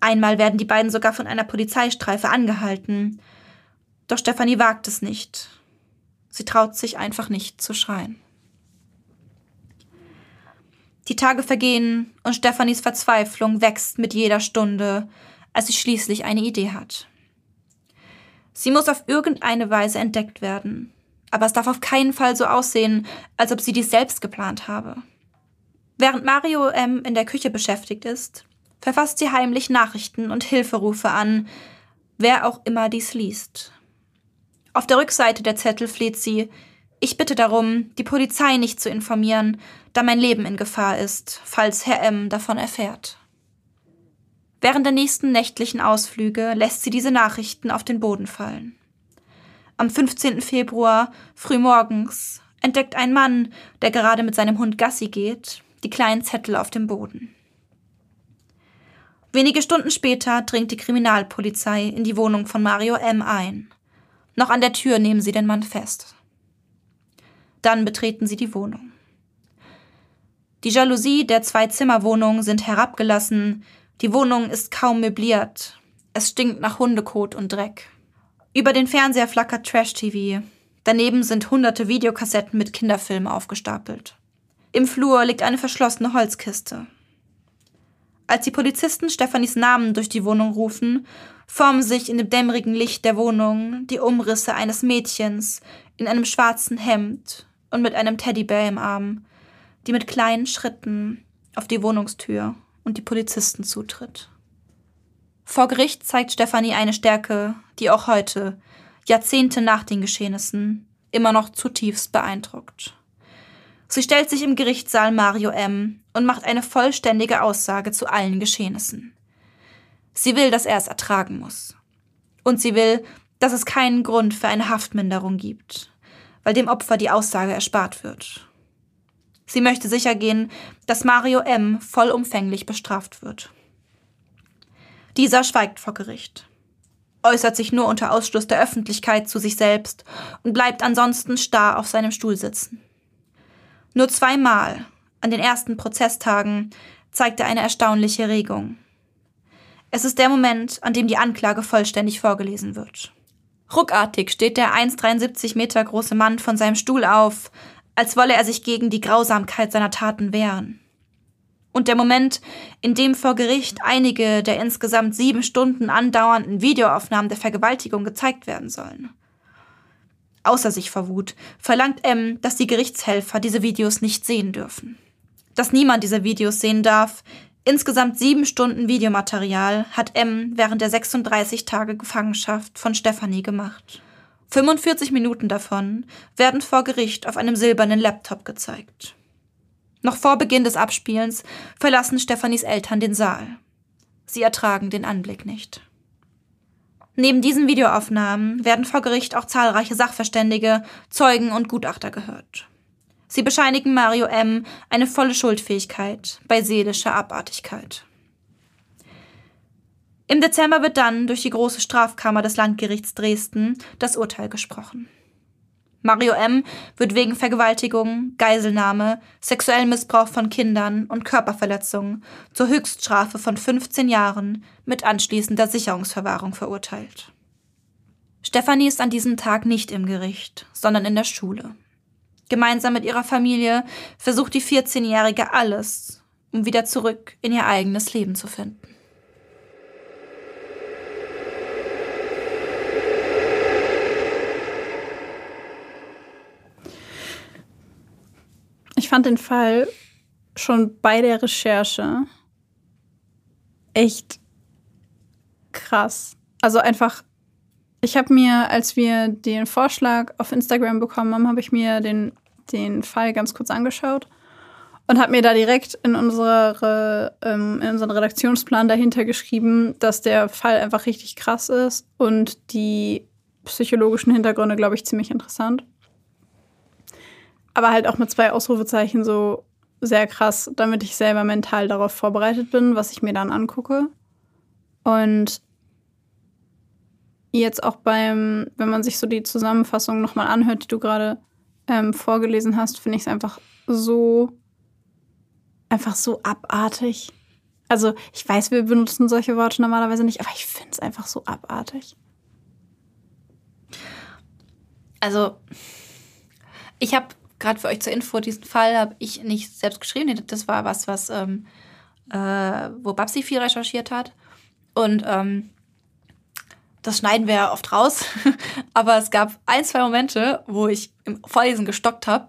Einmal werden die beiden sogar von einer Polizeistreife angehalten. Doch Stefanie wagt es nicht. Sie traut sich einfach nicht zu schreien. Die Tage vergehen und Stefanis Verzweiflung wächst mit jeder Stunde, als sie schließlich eine Idee hat. Sie muss auf irgendeine Weise entdeckt werden aber es darf auf keinen Fall so aussehen, als ob sie dies selbst geplant habe. Während Mario M. in der Küche beschäftigt ist, verfasst sie heimlich Nachrichten und Hilferufe an, wer auch immer dies liest. Auf der Rückseite der Zettel fleht sie, ich bitte darum, die Polizei nicht zu informieren, da mein Leben in Gefahr ist, falls Herr M. davon erfährt. Während der nächsten nächtlichen Ausflüge lässt sie diese Nachrichten auf den Boden fallen. Am 15. Februar, frühmorgens, entdeckt ein Mann, der gerade mit seinem Hund Gassi geht, die kleinen Zettel auf dem Boden. Wenige Stunden später dringt die Kriminalpolizei in die Wohnung von Mario M. ein. Noch an der Tür nehmen sie den Mann fest. Dann betreten sie die Wohnung. Die Jalousie der Zwei-Zimmer-Wohnung sind herabgelassen, die Wohnung ist kaum möbliert, es stinkt nach Hundekot und Dreck. Über den Fernseher flackert Trash-TV. Daneben sind hunderte Videokassetten mit Kinderfilmen aufgestapelt. Im Flur liegt eine verschlossene Holzkiste. Als die Polizisten Stefanis Namen durch die Wohnung rufen, formen sich in dem dämmerigen Licht der Wohnung die Umrisse eines Mädchens in einem schwarzen Hemd und mit einem Teddybär im Arm, die mit kleinen Schritten auf die Wohnungstür und die Polizisten zutritt. Vor Gericht zeigt Stefanie eine Stärke, die auch heute, Jahrzehnte nach den Geschehnissen, immer noch zutiefst beeindruckt. Sie stellt sich im Gerichtssaal Mario M. und macht eine vollständige Aussage zu allen Geschehnissen. Sie will, dass er es ertragen muss. Und sie will, dass es keinen Grund für eine Haftminderung gibt, weil dem Opfer die Aussage erspart wird. Sie möchte sicher gehen, dass Mario M. vollumfänglich bestraft wird. Dieser schweigt vor Gericht, äußert sich nur unter Ausschluss der Öffentlichkeit zu sich selbst und bleibt ansonsten starr auf seinem Stuhl sitzen. Nur zweimal, an den ersten Prozesstagen, zeigt er eine erstaunliche Regung. Es ist der Moment, an dem die Anklage vollständig vorgelesen wird. Ruckartig steht der 1,73 Meter große Mann von seinem Stuhl auf, als wolle er sich gegen die Grausamkeit seiner Taten wehren. Und der Moment, in dem vor Gericht einige der insgesamt sieben Stunden andauernden Videoaufnahmen der Vergewaltigung gezeigt werden sollen. Außer sich vor Wut verlangt M, dass die Gerichtshelfer diese Videos nicht sehen dürfen. Dass niemand diese Videos sehen darf, Insgesamt sieben Stunden Videomaterial hat M während der 36 Tage Gefangenschaft von Stephanie gemacht. 45 Minuten davon werden vor Gericht auf einem silbernen Laptop gezeigt. Noch vor Beginn des Abspielens verlassen Stephanies Eltern den Saal. Sie ertragen den Anblick nicht. Neben diesen Videoaufnahmen werden vor Gericht auch zahlreiche Sachverständige, Zeugen und Gutachter gehört. Sie bescheinigen Mario M. eine volle Schuldfähigkeit bei seelischer Abartigkeit. Im Dezember wird dann durch die große Strafkammer des Landgerichts Dresden das Urteil gesprochen. Mario M. wird wegen Vergewaltigung, Geiselnahme, sexuellem Missbrauch von Kindern und Körperverletzung zur Höchststrafe von 15 Jahren mit anschließender Sicherungsverwahrung verurteilt. Stefanie ist an diesem Tag nicht im Gericht, sondern in der Schule. Gemeinsam mit ihrer Familie versucht die 14-Jährige alles, um wieder zurück in ihr eigenes Leben zu finden. Ich fand den Fall schon bei der Recherche echt krass. Also einfach ich habe mir, als wir den Vorschlag auf Instagram bekommen haben, habe ich mir den den Fall ganz kurz angeschaut und habe mir da direkt in, unsere, ähm, in unseren Redaktionsplan dahinter geschrieben, dass der Fall einfach richtig krass ist und die psychologischen Hintergründe, glaube ich, ziemlich interessant. Aber halt auch mit zwei Ausrufezeichen so sehr krass, damit ich selber mental darauf vorbereitet bin, was ich mir dann angucke. Und jetzt auch beim, wenn man sich so die Zusammenfassung nochmal anhört, die du gerade ähm, vorgelesen hast, finde ich es einfach so, einfach so abartig. Also ich weiß, wir benutzen solche Worte normalerweise nicht, aber ich finde es einfach so abartig. Also ich habe gerade für euch zur Info diesen Fall habe ich nicht selbst geschrieben. Das war was, was ähm, äh, wo Babsi viel recherchiert hat und ähm, das schneiden wir ja oft raus, aber es gab ein, zwei Momente, wo ich im Vorlesen gestockt habe.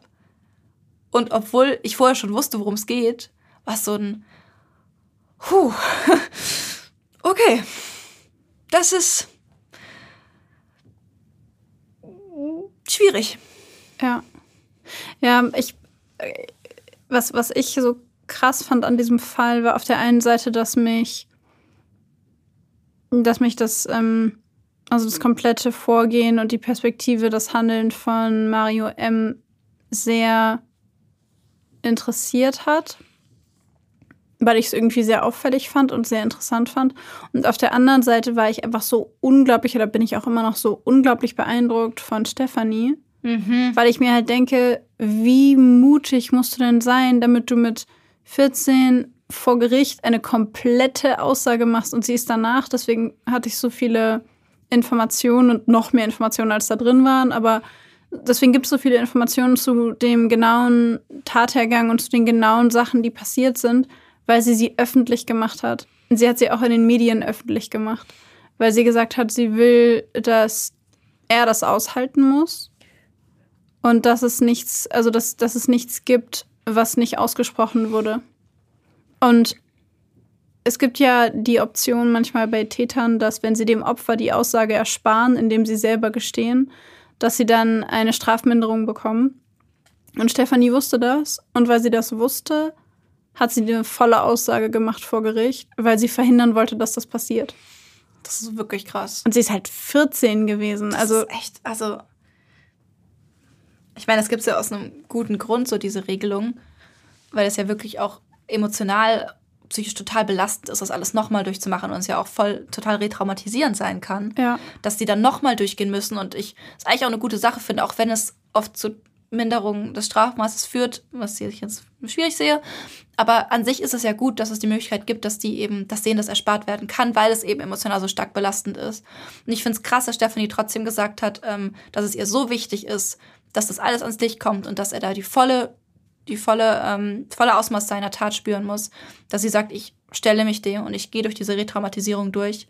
Und obwohl ich vorher schon wusste, worum es geht, war es so ein Puh, okay, das ist schwierig. Ja. Ja, ich, was, was ich so krass fand an diesem Fall, war auf der einen Seite, dass mich, dass mich das ähm, also das komplette Vorgehen und die Perspektive, das Handeln von Mario M sehr interessiert hat, weil ich es irgendwie sehr auffällig fand und sehr interessant fand. Und auf der anderen Seite war ich einfach so unglaublich, oder bin ich auch immer noch so unglaublich beeindruckt von Stefanie, mhm. weil ich mir halt denke, wie mutig musst du denn sein, damit du mit 14 vor Gericht eine komplette Aussage machst und sie ist danach. Deswegen hatte ich so viele Informationen und noch mehr Informationen, als da drin waren. Aber deswegen gibt es so viele Informationen zu dem genauen Tathergang und zu den genauen Sachen, die passiert sind, weil sie sie öffentlich gemacht hat. Und sie hat sie auch in den Medien öffentlich gemacht, weil sie gesagt hat, sie will, dass er das aushalten muss und dass es nichts, also dass, dass es nichts gibt, was nicht ausgesprochen wurde. Und es gibt ja die Option manchmal bei Tätern, dass wenn sie dem Opfer die Aussage ersparen, indem sie selber gestehen, dass sie dann eine Strafminderung bekommen. Und Stefanie wusste das. Und weil sie das wusste, hat sie eine volle Aussage gemacht vor Gericht, weil sie verhindern wollte, dass das passiert. Das ist wirklich krass. Und sie ist halt 14 gewesen. Das also ist echt, also ich meine, das gibt es ja aus einem guten Grund, so diese Regelung, weil es ja wirklich auch emotional psychisch total belastend ist, das alles nochmal durchzumachen und es ja auch voll total retraumatisierend sein kann, ja. dass die dann nochmal durchgehen müssen und ich es eigentlich auch eine gute Sache finde, auch wenn es oft so Minderung des Strafmaßes führt, was ich jetzt schwierig sehe. Aber an sich ist es ja gut, dass es die Möglichkeit gibt, dass die eben, dass denen das erspart werden kann, weil es eben emotional so stark belastend ist. Und ich finde es krass, dass Stephanie trotzdem gesagt hat, ähm, dass es ihr so wichtig ist, dass das alles ans Licht kommt und dass er da die volle, die volle, ähm, volle Ausmaß seiner Tat spüren muss. Dass sie sagt, ich stelle mich dem und ich gehe durch diese Retraumatisierung durch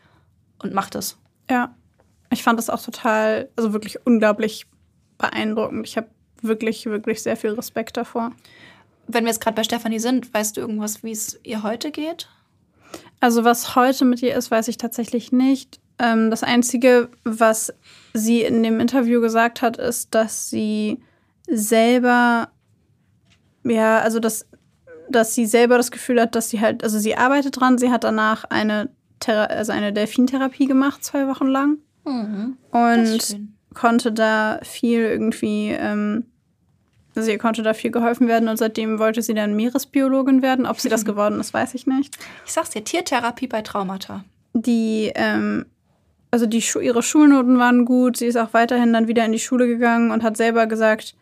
und mache das. Ja, ich fand das auch total, also wirklich unglaublich beeindruckend. Ich habe wirklich, wirklich sehr viel Respekt davor. Wenn wir jetzt gerade bei Stefanie sind, weißt du irgendwas, wie es ihr heute geht? Also was heute mit ihr ist, weiß ich tatsächlich nicht. Ähm, das Einzige, was sie in dem Interview gesagt hat, ist, dass sie selber, ja, also dass, dass sie selber das Gefühl hat, dass sie halt, also sie arbeitet dran, sie hat danach eine, Thera also eine Delfintherapie gemacht, zwei Wochen lang. Mhm. Und konnte da viel irgendwie ähm, also ihr konnte da viel geholfen werden und seitdem wollte sie dann Meeresbiologin werden. Ob sie das geworden ist, weiß ich nicht. Ich sag's dir, Tiertherapie bei Traumata. Die, ähm, also die ihre Schulnoten waren gut. Sie ist auch weiterhin dann wieder in die Schule gegangen und hat selber gesagt,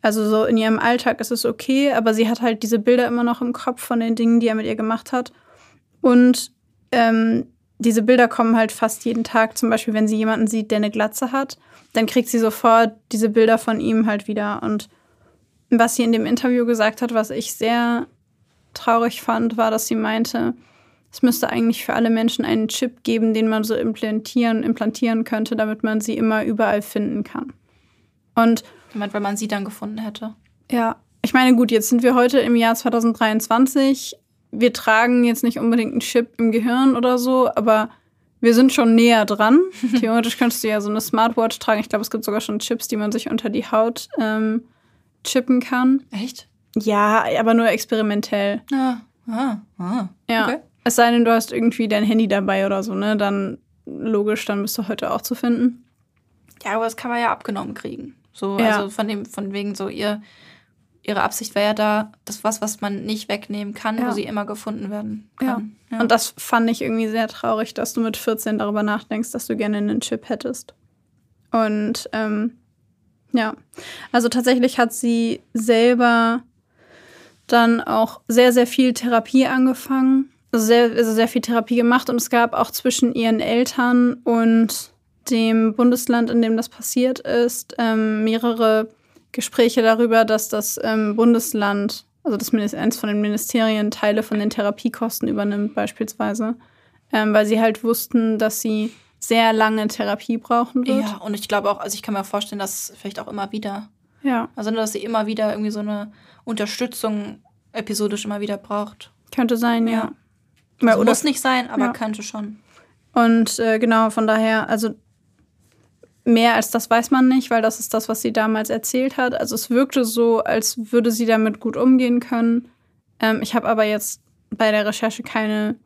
also so in ihrem Alltag ist es okay, aber sie hat halt diese Bilder immer noch im Kopf von den Dingen, die er mit ihr gemacht hat. Und ähm, diese Bilder kommen halt fast jeden Tag. Zum Beispiel, wenn sie jemanden sieht, der eine Glatze hat, dann kriegt sie sofort diese Bilder von ihm halt wieder und was sie in dem Interview gesagt hat, was ich sehr traurig fand, war, dass sie meinte, es müsste eigentlich für alle Menschen einen Chip geben, den man so implantieren, implantieren könnte, damit man sie immer überall finden kann. Und meine, wenn man sie dann gefunden hätte. Ja, ich meine, gut, jetzt sind wir heute im Jahr 2023. Wir tragen jetzt nicht unbedingt einen Chip im Gehirn oder so, aber wir sind schon näher dran. Theoretisch könntest du ja so eine Smartwatch tragen. Ich glaube, es gibt sogar schon Chips, die man sich unter die Haut ähm, chippen kann. Echt? Ja, aber nur experimentell. Ah, ah, ah. Ja. Okay. Es sei denn, du hast irgendwie dein Handy dabei oder so, ne? Dann logisch, dann bist du heute auch zu finden. Ja, aber das kann man ja abgenommen kriegen. So, ja. also von dem, von wegen so ihr, ihre Absicht wäre ja da, das was, was man nicht wegnehmen kann, ja. wo sie immer gefunden werden kann. Ja. ja. Und das fand ich irgendwie sehr traurig, dass du mit 14 darüber nachdenkst, dass du gerne einen Chip hättest. Und ähm, ja, also tatsächlich hat sie selber dann auch sehr, sehr viel Therapie angefangen, sehr, also sehr viel Therapie gemacht und es gab auch zwischen ihren Eltern und dem Bundesland, in dem das passiert ist, ähm, mehrere Gespräche darüber, dass das ähm, Bundesland, also das eins von den Ministerien, Teile von den Therapiekosten übernimmt beispielsweise, ähm, weil sie halt wussten, dass sie sehr lange Therapie brauchen wird. Ja, und ich glaube auch, also ich kann mir vorstellen, dass vielleicht auch immer wieder. Ja. Also, dass sie immer wieder irgendwie so eine Unterstützung episodisch immer wieder braucht. Könnte sein, ja. ja. Also muss nicht sein, aber ja. könnte schon. Und äh, genau, von daher, also mehr als das weiß man nicht, weil das ist das, was sie damals erzählt hat. Also es wirkte so, als würde sie damit gut umgehen können. Ähm, ich habe aber jetzt bei der Recherche keine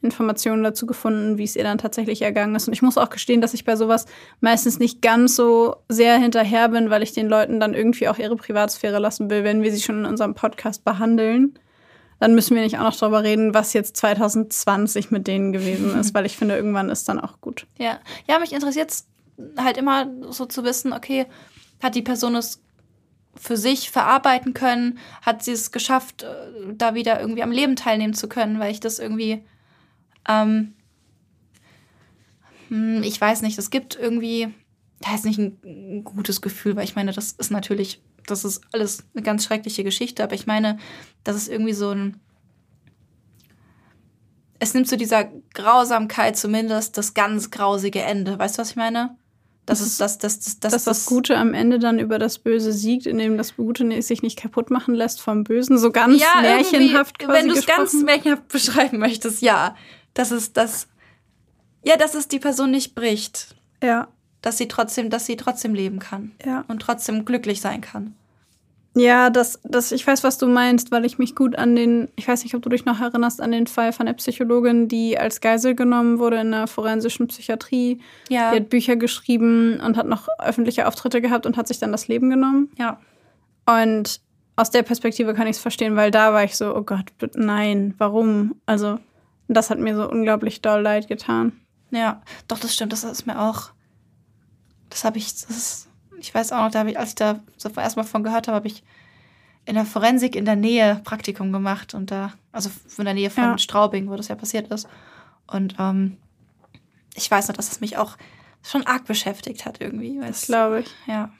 Informationen dazu gefunden, wie es ihr dann tatsächlich ergangen ist. Und ich muss auch gestehen, dass ich bei sowas meistens nicht ganz so sehr hinterher bin, weil ich den Leuten dann irgendwie auch ihre Privatsphäre lassen will, wenn wir sie schon in unserem Podcast behandeln. Dann müssen wir nicht auch noch darüber reden, was jetzt 2020 mit denen gewesen ist, weil ich finde, irgendwann ist dann auch gut. Ja, ja, mich interessiert halt immer so zu wissen, okay, hat die Person es für sich verarbeiten können? Hat sie es geschafft, äh, da wieder irgendwie am Leben teilnehmen zu können? Weil ich das irgendwie ähm, hm, ich weiß nicht, es gibt irgendwie, da ist nicht ein, gutes Gefühl, weil ich meine, das ist natürlich, das ist alles eine ganz schreckliche Geschichte, aber ich meine, das ist irgendwie so ein, es nimmt zu dieser Grausamkeit zumindest das ganz grausige Ende. Weißt du, was ich meine? Das, ist das, das, das, das, dass das Gute am Ende dann über das Böse siegt, indem das Gute sich nicht kaputt machen lässt vom Bösen, so ganz ja, märchenhaft quasi Wenn du es ganz märchenhaft beschreiben möchtest, ja dass es das, ja, dass es die Person nicht bricht. Ja. Dass sie trotzdem, dass sie trotzdem leben kann. Ja. Und trotzdem glücklich sein kann. Ja, das, das, ich weiß, was du meinst, weil ich mich gut an den, ich weiß nicht, ob du dich noch erinnerst, an den Fall von der Psychologin, die als Geisel genommen wurde in der forensischen Psychiatrie. Ja. Die hat Bücher geschrieben und hat noch öffentliche Auftritte gehabt und hat sich dann das Leben genommen. Ja. Und aus der Perspektive kann ich es verstehen, weil da war ich so, oh Gott, nein, warum? Also, das hat mir so unglaublich doll leid getan. Ja, doch, das stimmt. Das ist mir auch. Das habe ich. Das ist, ich weiß auch noch, da ich, als ich da so erstmal von gehört habe, habe ich in der Forensik in der Nähe Praktikum gemacht und da, also in der Nähe von ja. Straubing, wo das ja passiert ist. Und ähm, ich weiß noch, dass es mich auch schon arg beschäftigt hat irgendwie. Das glaube ich. Ja.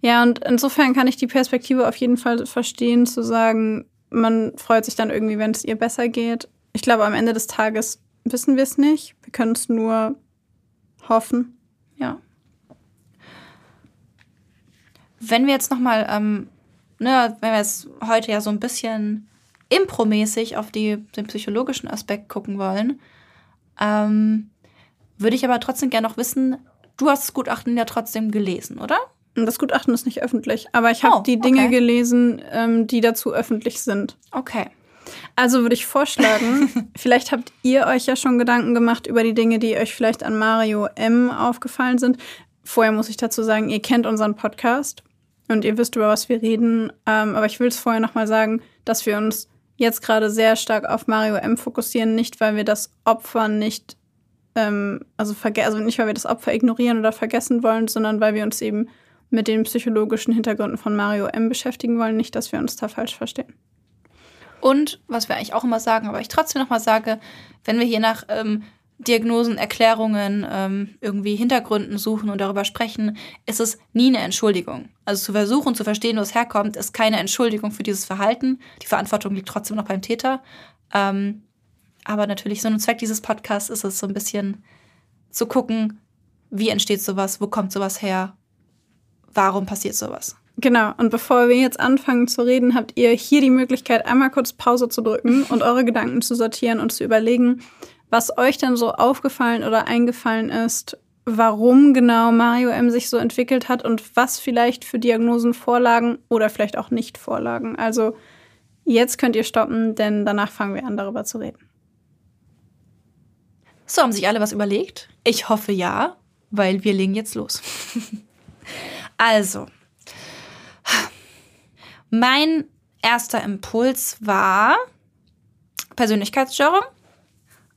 Ja, und insofern kann ich die Perspektive auf jeden Fall verstehen, zu sagen, man freut sich dann irgendwie, wenn es ihr besser geht. Ich glaube, am Ende des Tages wissen wir es nicht. Wir können es nur hoffen. Ja. Wenn wir jetzt nochmal, ähm, ne, wenn wir jetzt heute ja so ein bisschen impromäßig auf die, den psychologischen Aspekt gucken wollen, ähm, würde ich aber trotzdem gerne noch wissen, du hast das Gutachten ja trotzdem gelesen, oder? Das Gutachten ist nicht öffentlich, aber ich habe oh, die Dinge okay. gelesen, ähm, die dazu öffentlich sind. Okay. Also würde ich vorschlagen, vielleicht habt ihr euch ja schon Gedanken gemacht über die Dinge, die euch vielleicht an Mario M aufgefallen sind. Vorher muss ich dazu sagen, ihr kennt unseren Podcast und ihr wisst, über was wir reden. Ähm, aber ich will es vorher nochmal sagen, dass wir uns jetzt gerade sehr stark auf Mario M fokussieren, nicht weil wir das Opfer nicht, ähm, also, also nicht weil wir das Opfer ignorieren oder vergessen wollen, sondern weil wir uns eben mit den psychologischen Hintergründen von Mario M beschäftigen wollen. Nicht, dass wir uns da falsch verstehen. Und was wir eigentlich auch immer sagen, aber ich trotzdem nochmal sage, wenn wir hier nach ähm, Diagnosen, Erklärungen, ähm, irgendwie Hintergründen suchen und darüber sprechen, ist es nie eine Entschuldigung. Also zu versuchen zu verstehen, wo es herkommt, ist keine Entschuldigung für dieses Verhalten. Die Verantwortung liegt trotzdem noch beim Täter. Ähm, aber natürlich, so ein Zweck dieses Podcasts ist es so ein bisschen zu gucken, wie entsteht sowas, wo kommt sowas her, warum passiert sowas. Genau, und bevor wir jetzt anfangen zu reden, habt ihr hier die Möglichkeit, einmal kurz Pause zu drücken und eure Gedanken zu sortieren und zu überlegen, was euch denn so aufgefallen oder eingefallen ist, warum genau Mario M sich so entwickelt hat und was vielleicht für Diagnosen vorlagen oder vielleicht auch nicht vorlagen. Also jetzt könnt ihr stoppen, denn danach fangen wir an, darüber zu reden. So, haben sich alle was überlegt? Ich hoffe ja, weil wir legen jetzt los. also, mein erster Impuls war Persönlichkeitsstörung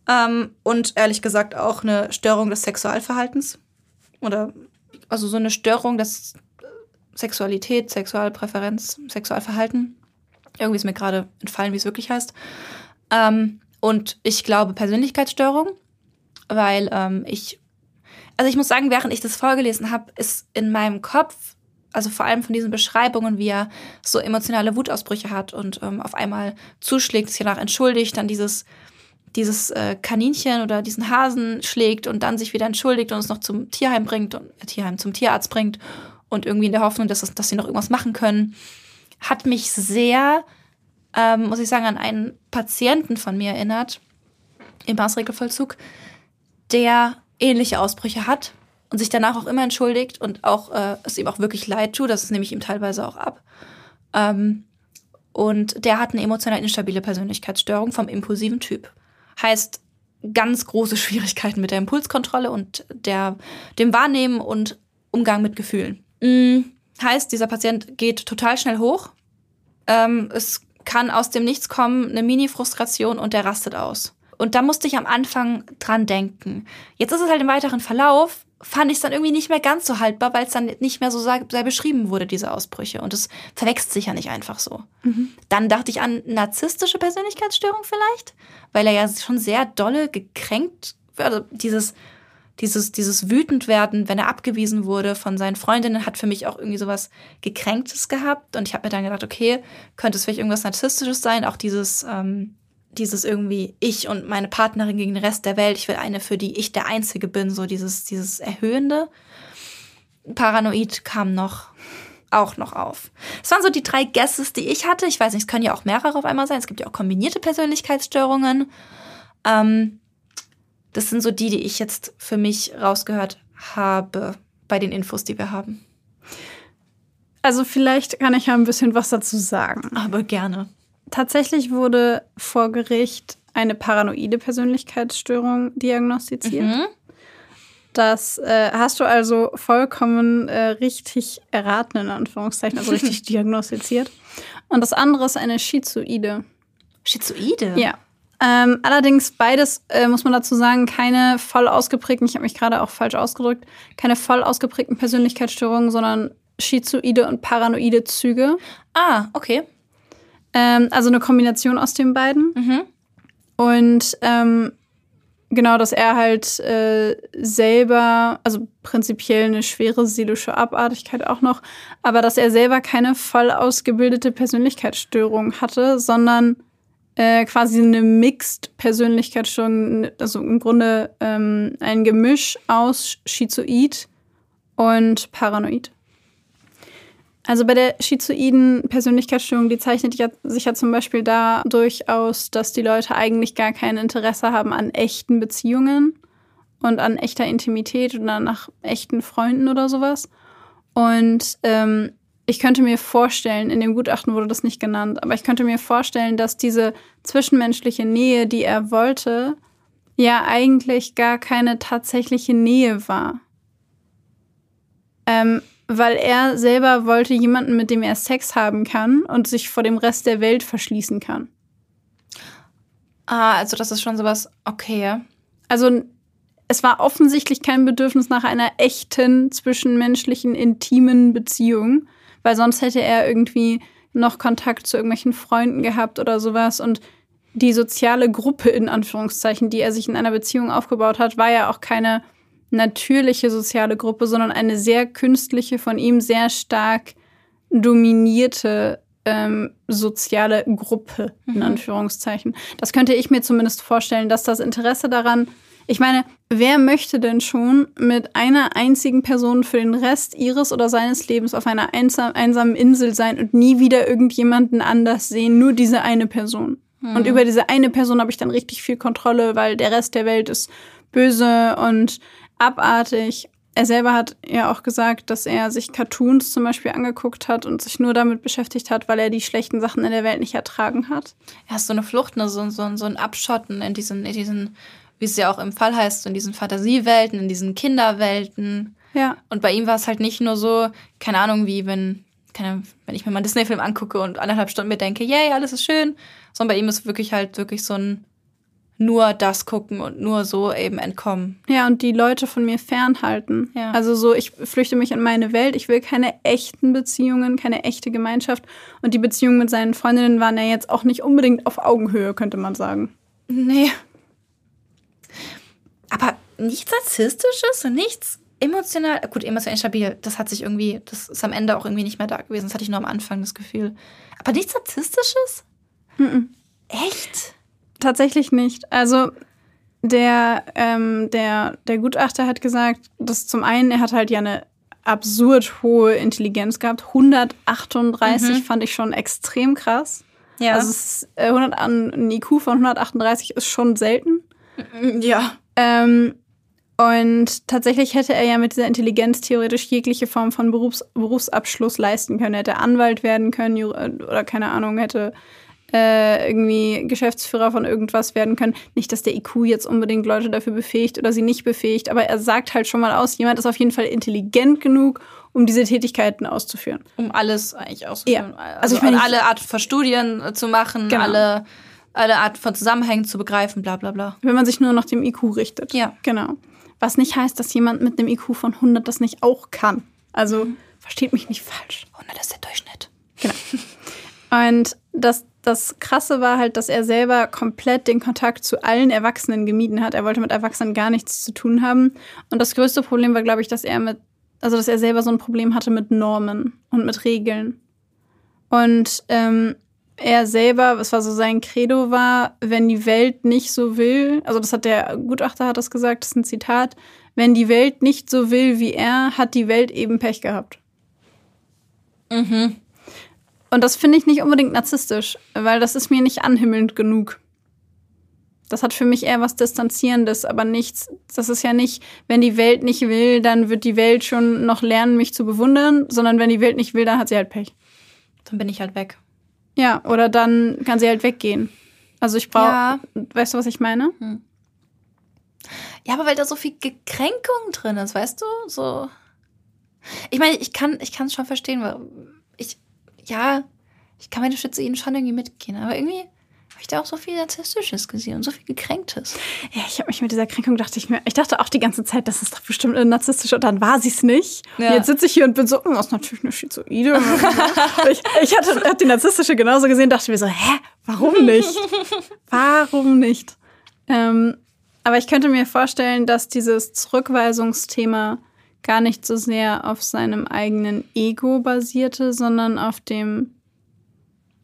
ähm, und ehrlich gesagt auch eine Störung des Sexualverhaltens oder also so eine Störung des Sexualität, Sexualpräferenz, Sexualverhalten. Irgendwie ist mir gerade entfallen, wie es wirklich heißt. Ähm, und ich glaube Persönlichkeitsstörung, weil ähm, ich, also ich muss sagen, während ich das vorgelesen habe, ist in meinem Kopf also vor allem von diesen Beschreibungen, wie er so emotionale Wutausbrüche hat und ähm, auf einmal zuschlägt, sich danach entschuldigt, dann dieses, dieses äh, Kaninchen oder diesen Hasen schlägt und dann sich wieder entschuldigt und es noch zum Tierheim bringt und äh, Tierheim zum Tierarzt bringt und irgendwie in der Hoffnung, dass, dass sie noch irgendwas machen können, hat mich sehr, ähm, muss ich sagen, an einen Patienten von mir erinnert im Maßregelvollzug, der ähnliche Ausbrüche hat und sich danach auch immer entschuldigt und auch äh, es ihm auch wirklich leid tut. Das nehme ich ihm teilweise auch ab. Ähm, und der hat eine emotional instabile Persönlichkeitsstörung vom impulsiven Typ. Heißt ganz große Schwierigkeiten mit der Impulskontrolle und der, dem Wahrnehmen und Umgang mit Gefühlen. Mhm. Heißt, dieser Patient geht total schnell hoch. Ähm, es kann aus dem Nichts kommen, eine Mini-Frustration und der rastet aus. Und da musste ich am Anfang dran denken. Jetzt ist es halt im weiteren Verlauf fand ich es dann irgendwie nicht mehr ganz so haltbar, weil es dann nicht mehr so sehr, beschrieben wurde, diese Ausbrüche. Und es verwechselt sich ja nicht einfach so. Mhm. Dann dachte ich an narzisstische Persönlichkeitsstörung vielleicht, weil er ja schon sehr dolle gekränkt, also dieses, dieses, dieses wütend werden, wenn er abgewiesen wurde von seinen Freundinnen, hat für mich auch irgendwie sowas Gekränktes gehabt. Und ich habe mir dann gedacht, okay, könnte es vielleicht irgendwas Narzisstisches sein? Auch dieses, ähm, dieses irgendwie ich und meine Partnerin gegen den Rest der Welt. Ich will eine, für die ich der Einzige bin, so dieses, dieses Erhöhende. Paranoid kam noch, auch noch auf. Es waren so die drei Guesses, die ich hatte. Ich weiß nicht, es können ja auch mehrere auf einmal sein. Es gibt ja auch kombinierte Persönlichkeitsstörungen. Ähm, das sind so die, die ich jetzt für mich rausgehört habe bei den Infos, die wir haben. Also vielleicht kann ich ja ein bisschen was dazu sagen. Aber gerne. Tatsächlich wurde vor Gericht eine paranoide Persönlichkeitsstörung diagnostiziert. Mhm. Das äh, hast du also vollkommen äh, richtig erraten, in Anführungszeichen, also richtig diagnostiziert. Und das andere ist eine Schizoide. Schizoide? Ja. Ähm, allerdings beides, äh, muss man dazu sagen, keine voll ausgeprägten, ich habe mich gerade auch falsch ausgedrückt, keine voll ausgeprägten Persönlichkeitsstörungen, sondern schizoide und paranoide Züge. Ah, okay. Ähm, also eine Kombination aus den beiden. Mhm. Und ähm, genau, dass er halt äh, selber, also prinzipiell eine schwere seelische Abartigkeit auch noch, aber dass er selber keine voll ausgebildete Persönlichkeitsstörung hatte, sondern äh, quasi eine Mixed Persönlichkeitsstörung, also im Grunde ähm, ein Gemisch aus Schizoid und Paranoid. Also bei der schizoiden Persönlichkeitsstörung, die zeichnet sich ja zum Beispiel dadurch aus, dass die Leute eigentlich gar kein Interesse haben an echten Beziehungen und an echter Intimität oder nach echten Freunden oder sowas. Und ähm, ich könnte mir vorstellen, in dem Gutachten wurde das nicht genannt, aber ich könnte mir vorstellen, dass diese zwischenmenschliche Nähe, die er wollte, ja eigentlich gar keine tatsächliche Nähe war. Ähm, weil er selber wollte jemanden, mit dem er Sex haben kann und sich vor dem Rest der Welt verschließen kann. Ah, also das ist schon sowas, okay. Also es war offensichtlich kein Bedürfnis nach einer echten zwischenmenschlichen intimen Beziehung, weil sonst hätte er irgendwie noch Kontakt zu irgendwelchen Freunden gehabt oder sowas und die soziale Gruppe in Anführungszeichen, die er sich in einer Beziehung aufgebaut hat, war ja auch keine natürliche soziale Gruppe, sondern eine sehr künstliche, von ihm sehr stark dominierte ähm, soziale Gruppe, in mhm. Anführungszeichen. Das könnte ich mir zumindest vorstellen, dass das Interesse daran, ich meine, wer möchte denn schon mit einer einzigen Person für den Rest ihres oder seines Lebens auf einer einsam, einsamen Insel sein und nie wieder irgendjemanden anders sehen, nur diese eine Person? Mhm. Und über diese eine Person habe ich dann richtig viel Kontrolle, weil der Rest der Welt ist böse und abartig. Er selber hat ja auch gesagt, dass er sich Cartoons zum Beispiel angeguckt hat und sich nur damit beschäftigt hat, weil er die schlechten Sachen in der Welt nicht ertragen hat. Ja, so eine Flucht, ne? so, so, so ein Abschotten in diesen, in diesen, wie es ja auch im Fall heißt, in diesen Fantasiewelten, in diesen Kinderwelten. Ja. Und bei ihm war es halt nicht nur so, keine Ahnung, wie wenn, keine, wenn ich mir mal einen Disney-Film angucke und anderthalb Stunden mir denke, yay, alles ist schön, sondern bei ihm ist wirklich halt wirklich so ein nur das gucken und nur so eben entkommen. Ja, und die Leute von mir fernhalten. Ja. Also so, ich flüchte mich in meine Welt. Ich will keine echten Beziehungen, keine echte Gemeinschaft. Und die Beziehungen mit seinen Freundinnen waren ja jetzt auch nicht unbedingt auf Augenhöhe, könnte man sagen. Nee. Aber nichts Narzisstisches und nichts emotional, gut, emotional stabil, das hat sich irgendwie, das ist am Ende auch irgendwie nicht mehr da gewesen. Das hatte ich nur am Anfang das Gefühl. Aber nichts Narzisstisches? Mhm. Echt? Tatsächlich nicht. Also der, ähm, der, der Gutachter hat gesagt, dass zum einen, er hat halt ja eine absurd hohe Intelligenz gehabt. 138 mhm. fand ich schon extrem krass. Ja. Also ist, äh, 100, ein IQ von 138 ist schon selten. Ja. Ähm, und tatsächlich hätte er ja mit dieser Intelligenz theoretisch jegliche Form von Berufs Berufsabschluss leisten können. Er hätte Anwalt werden können oder keine Ahnung, hätte äh, irgendwie Geschäftsführer von irgendwas werden können. Nicht, dass der IQ jetzt unbedingt Leute dafür befähigt oder sie nicht befähigt, aber er sagt halt schon mal aus, jemand ist auf jeden Fall intelligent genug, um diese Tätigkeiten auszuführen. Um alles eigentlich auszuführen. Ja. Also, also ich meine, alle Art von Studien äh, zu machen, genau. alle, alle Art von Zusammenhängen zu begreifen, bla bla bla. Wenn man sich nur nach dem IQ richtet. Ja. Genau. Was nicht heißt, dass jemand mit einem IQ von 100 das nicht auch kann. Also mhm. versteht mich nicht falsch. 100 ist der Durchschnitt. Genau. Und das das Krasse war halt, dass er selber komplett den Kontakt zu allen Erwachsenen gemieden hat. Er wollte mit Erwachsenen gar nichts zu tun haben. Und das größte Problem war, glaube ich, dass er mit, also dass er selber so ein Problem hatte mit Normen und mit Regeln. Und ähm, er selber, was war so sein Credo war, wenn die Welt nicht so will, also das hat der Gutachter hat das gesagt, das ist ein Zitat, wenn die Welt nicht so will wie er, hat die Welt eben Pech gehabt. Mhm. Und das finde ich nicht unbedingt narzisstisch, weil das ist mir nicht anhimmelnd genug. Das hat für mich eher was Distanzierendes, aber nichts. Das ist ja nicht, wenn die Welt nicht will, dann wird die Welt schon noch lernen, mich zu bewundern, sondern wenn die Welt nicht will, dann hat sie halt Pech. Dann bin ich halt weg. Ja, oder dann kann sie halt weggehen. Also ich brauche, ja. weißt du, was ich meine? Hm. Ja, aber weil da so viel Gekränkung drin ist, weißt du? So. Ich meine, ich kann ich es schon verstehen, weil ja, ich kann meine Schütze ihnen schon irgendwie mitgehen, aber irgendwie, habe ich da auch so viel Narzisstisches gesehen und so viel Gekränktes. Ja, ich habe mich mit dieser Kränkung, dachte ich mir, ich dachte auch die ganze Zeit, das ist doch bestimmt eine narzisstische und dann war sie es nicht. Ja. Jetzt sitze ich hier und bin so, hm, das ist natürlich eine Schizoide. ich ich hatte, hatte die narzisstische genauso gesehen, dachte mir so, hä, warum nicht? warum nicht? Ähm, aber ich könnte mir vorstellen, dass dieses Zurückweisungsthema gar nicht so sehr auf seinem eigenen Ego basierte, sondern auf dem,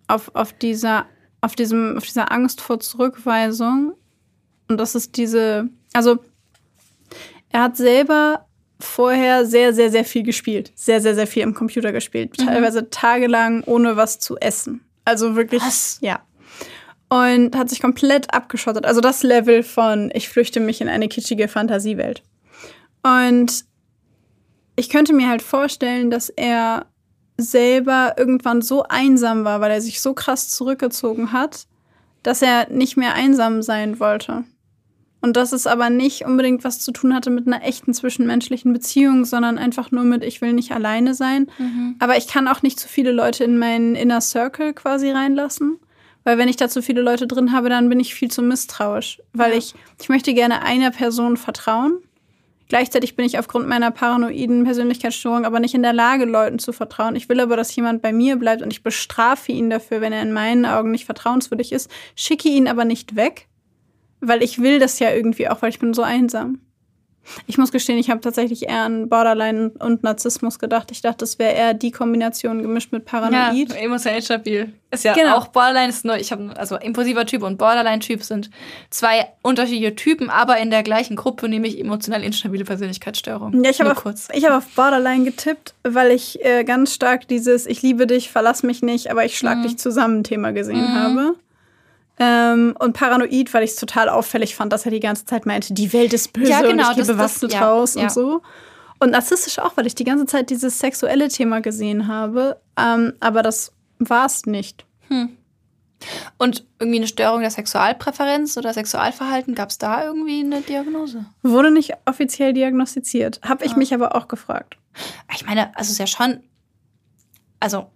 auf, auf dieser auf, diesem, auf dieser Angst vor Zurückweisung. Und das ist diese, also er hat selber vorher sehr, sehr, sehr viel gespielt. Sehr, sehr, sehr viel im Computer gespielt. Mhm. Teilweise tagelang ohne was zu essen. Also wirklich, was? ja. Und hat sich komplett abgeschottet. Also das Level von, ich flüchte mich in eine kitschige Fantasiewelt. Und ich könnte mir halt vorstellen, dass er selber irgendwann so einsam war, weil er sich so krass zurückgezogen hat, dass er nicht mehr einsam sein wollte. Und dass es aber nicht unbedingt was zu tun hatte mit einer echten zwischenmenschlichen Beziehung, sondern einfach nur mit, ich will nicht alleine sein. Mhm. Aber ich kann auch nicht zu viele Leute in meinen Inner Circle quasi reinlassen. Weil wenn ich da zu viele Leute drin habe, dann bin ich viel zu misstrauisch. Weil ja. ich, ich möchte gerne einer Person vertrauen Gleichzeitig bin ich aufgrund meiner paranoiden Persönlichkeitsstörung aber nicht in der Lage, Leuten zu vertrauen. Ich will aber, dass jemand bei mir bleibt und ich bestrafe ihn dafür, wenn er in meinen Augen nicht vertrauenswürdig ist, schicke ihn aber nicht weg, weil ich will das ja irgendwie auch, weil ich bin so einsam. Ich muss gestehen, ich habe tatsächlich eher an Borderline und Narzissmus gedacht. Ich dachte, das wäre eher die Kombination gemischt mit Paranoid. Ja, emotionell stabil. Ist ja genau. auch Borderline ist nur, ich habe also impulsiver Typ und Borderline-Typ sind zwei unterschiedliche Typen, aber in der gleichen Gruppe, nämlich emotional instabile Persönlichkeitsstörung. Ja, ich habe auf, hab auf Borderline getippt, weil ich äh, ganz stark dieses Ich liebe dich, verlass mich nicht, aber ich schlag mhm. dich zusammen Thema gesehen mhm. habe. Ähm, und paranoid, weil ich es total auffällig fand, dass er die ganze Zeit meinte, die Welt ist böse ja, genau, und ich gehe bewaffnet ja, raus ja. und so. Und narzisstisch auch, weil ich die ganze Zeit dieses sexuelle Thema gesehen habe. Ähm, aber das war es nicht. Hm. Und irgendwie eine Störung der Sexualpräferenz oder Sexualverhalten, gab es da irgendwie eine Diagnose? Wurde nicht offiziell diagnostiziert. Habe ich ah. mich aber auch gefragt. Ich meine, also ist ja schon. Also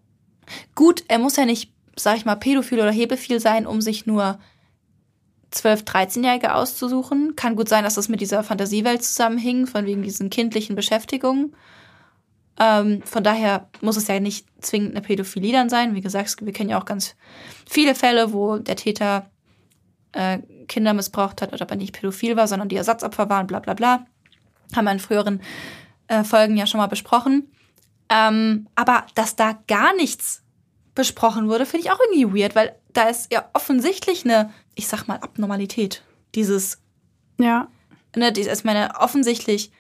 gut, er muss ja nicht sag ich mal, pädophil oder hebephil sein, um sich nur 12-, 13-Jährige auszusuchen. Kann gut sein, dass das mit dieser Fantasiewelt zusammenhing, von wegen diesen kindlichen Beschäftigungen. Ähm, von daher muss es ja nicht zwingend eine Pädophilie dann sein. Wie gesagt, wir kennen ja auch ganz viele Fälle, wo der Täter äh, Kinder missbraucht hat oder aber nicht pädophil war, sondern die Ersatzopfer waren, bla bla bla. Haben wir in früheren äh, Folgen ja schon mal besprochen. Ähm, aber dass da gar nichts besprochen wurde, finde ich auch irgendwie weird, weil da ist ja offensichtlich eine, ich sag mal, Abnormalität. Dieses. Ja. Ne, ist meine offensichtlich.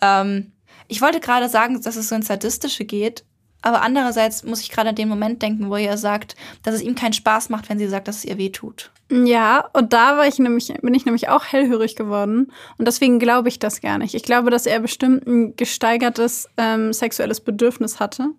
Ähm, ich wollte gerade sagen, dass es so ins Sadistische geht, aber andererseits muss ich gerade an den Moment denken, wo er sagt, dass es ihm keinen Spaß macht, wenn sie sagt, dass es ihr weh tut. Ja, und da war ich nämlich, bin ich nämlich auch hellhörig geworden. Und deswegen glaube ich das gar nicht. Ich glaube, dass er bestimmt ein gesteigertes ähm, sexuelles Bedürfnis hatte.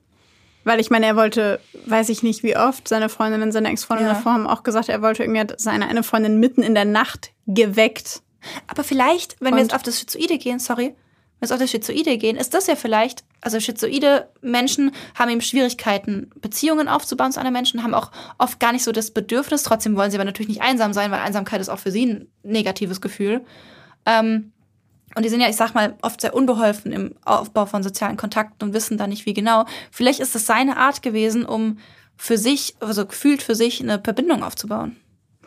Weil ich meine, er wollte, weiß ich nicht wie oft, seine Freundinnen, seine Ex-Freundin ja. davor haben auch gesagt, er wollte irgendwie seine eine Freundin mitten in der Nacht geweckt. Aber vielleicht, wenn Und wir jetzt auf das Schizoide gehen, sorry, wenn wir jetzt auf das Schizoide gehen, ist das ja vielleicht, also schizoide Menschen haben eben Schwierigkeiten, Beziehungen aufzubauen zu anderen Menschen, haben auch oft gar nicht so das Bedürfnis, trotzdem wollen sie aber natürlich nicht einsam sein, weil Einsamkeit ist auch für sie ein negatives Gefühl. Ähm, und die sind ja, ich sag mal, oft sehr unbeholfen im Aufbau von sozialen Kontakten und wissen da nicht, wie genau. Vielleicht ist es seine Art gewesen, um für sich, also gefühlt für sich, eine Verbindung aufzubauen.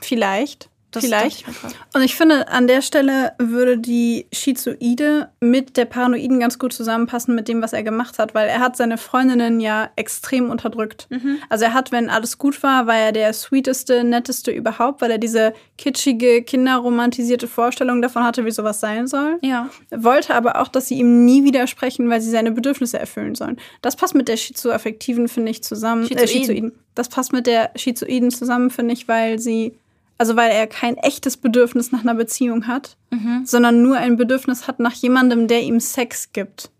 Vielleicht. Das Vielleicht. Ich und ich finde, an der Stelle würde die Schizoide mit der Paranoiden ganz gut zusammenpassen mit dem, was er gemacht hat, weil er hat seine Freundinnen ja extrem unterdrückt. Mhm. Also er hat, wenn alles gut war, war er der sweeteste, netteste überhaupt, weil er diese kitschige, kinderromantisierte Vorstellung davon hatte, wie sowas sein soll. Ja. Wollte aber auch, dass sie ihm nie widersprechen, weil sie seine Bedürfnisse erfüllen sollen. Das passt mit der Schizoaffektiven, finde ich, zusammen. Schizoiden. Äh, Schizoiden. Das passt mit der Schizoiden zusammen, finde ich, weil sie also weil er kein echtes Bedürfnis nach einer Beziehung hat, mhm. sondern nur ein Bedürfnis hat nach jemandem, der ihm Sex gibt.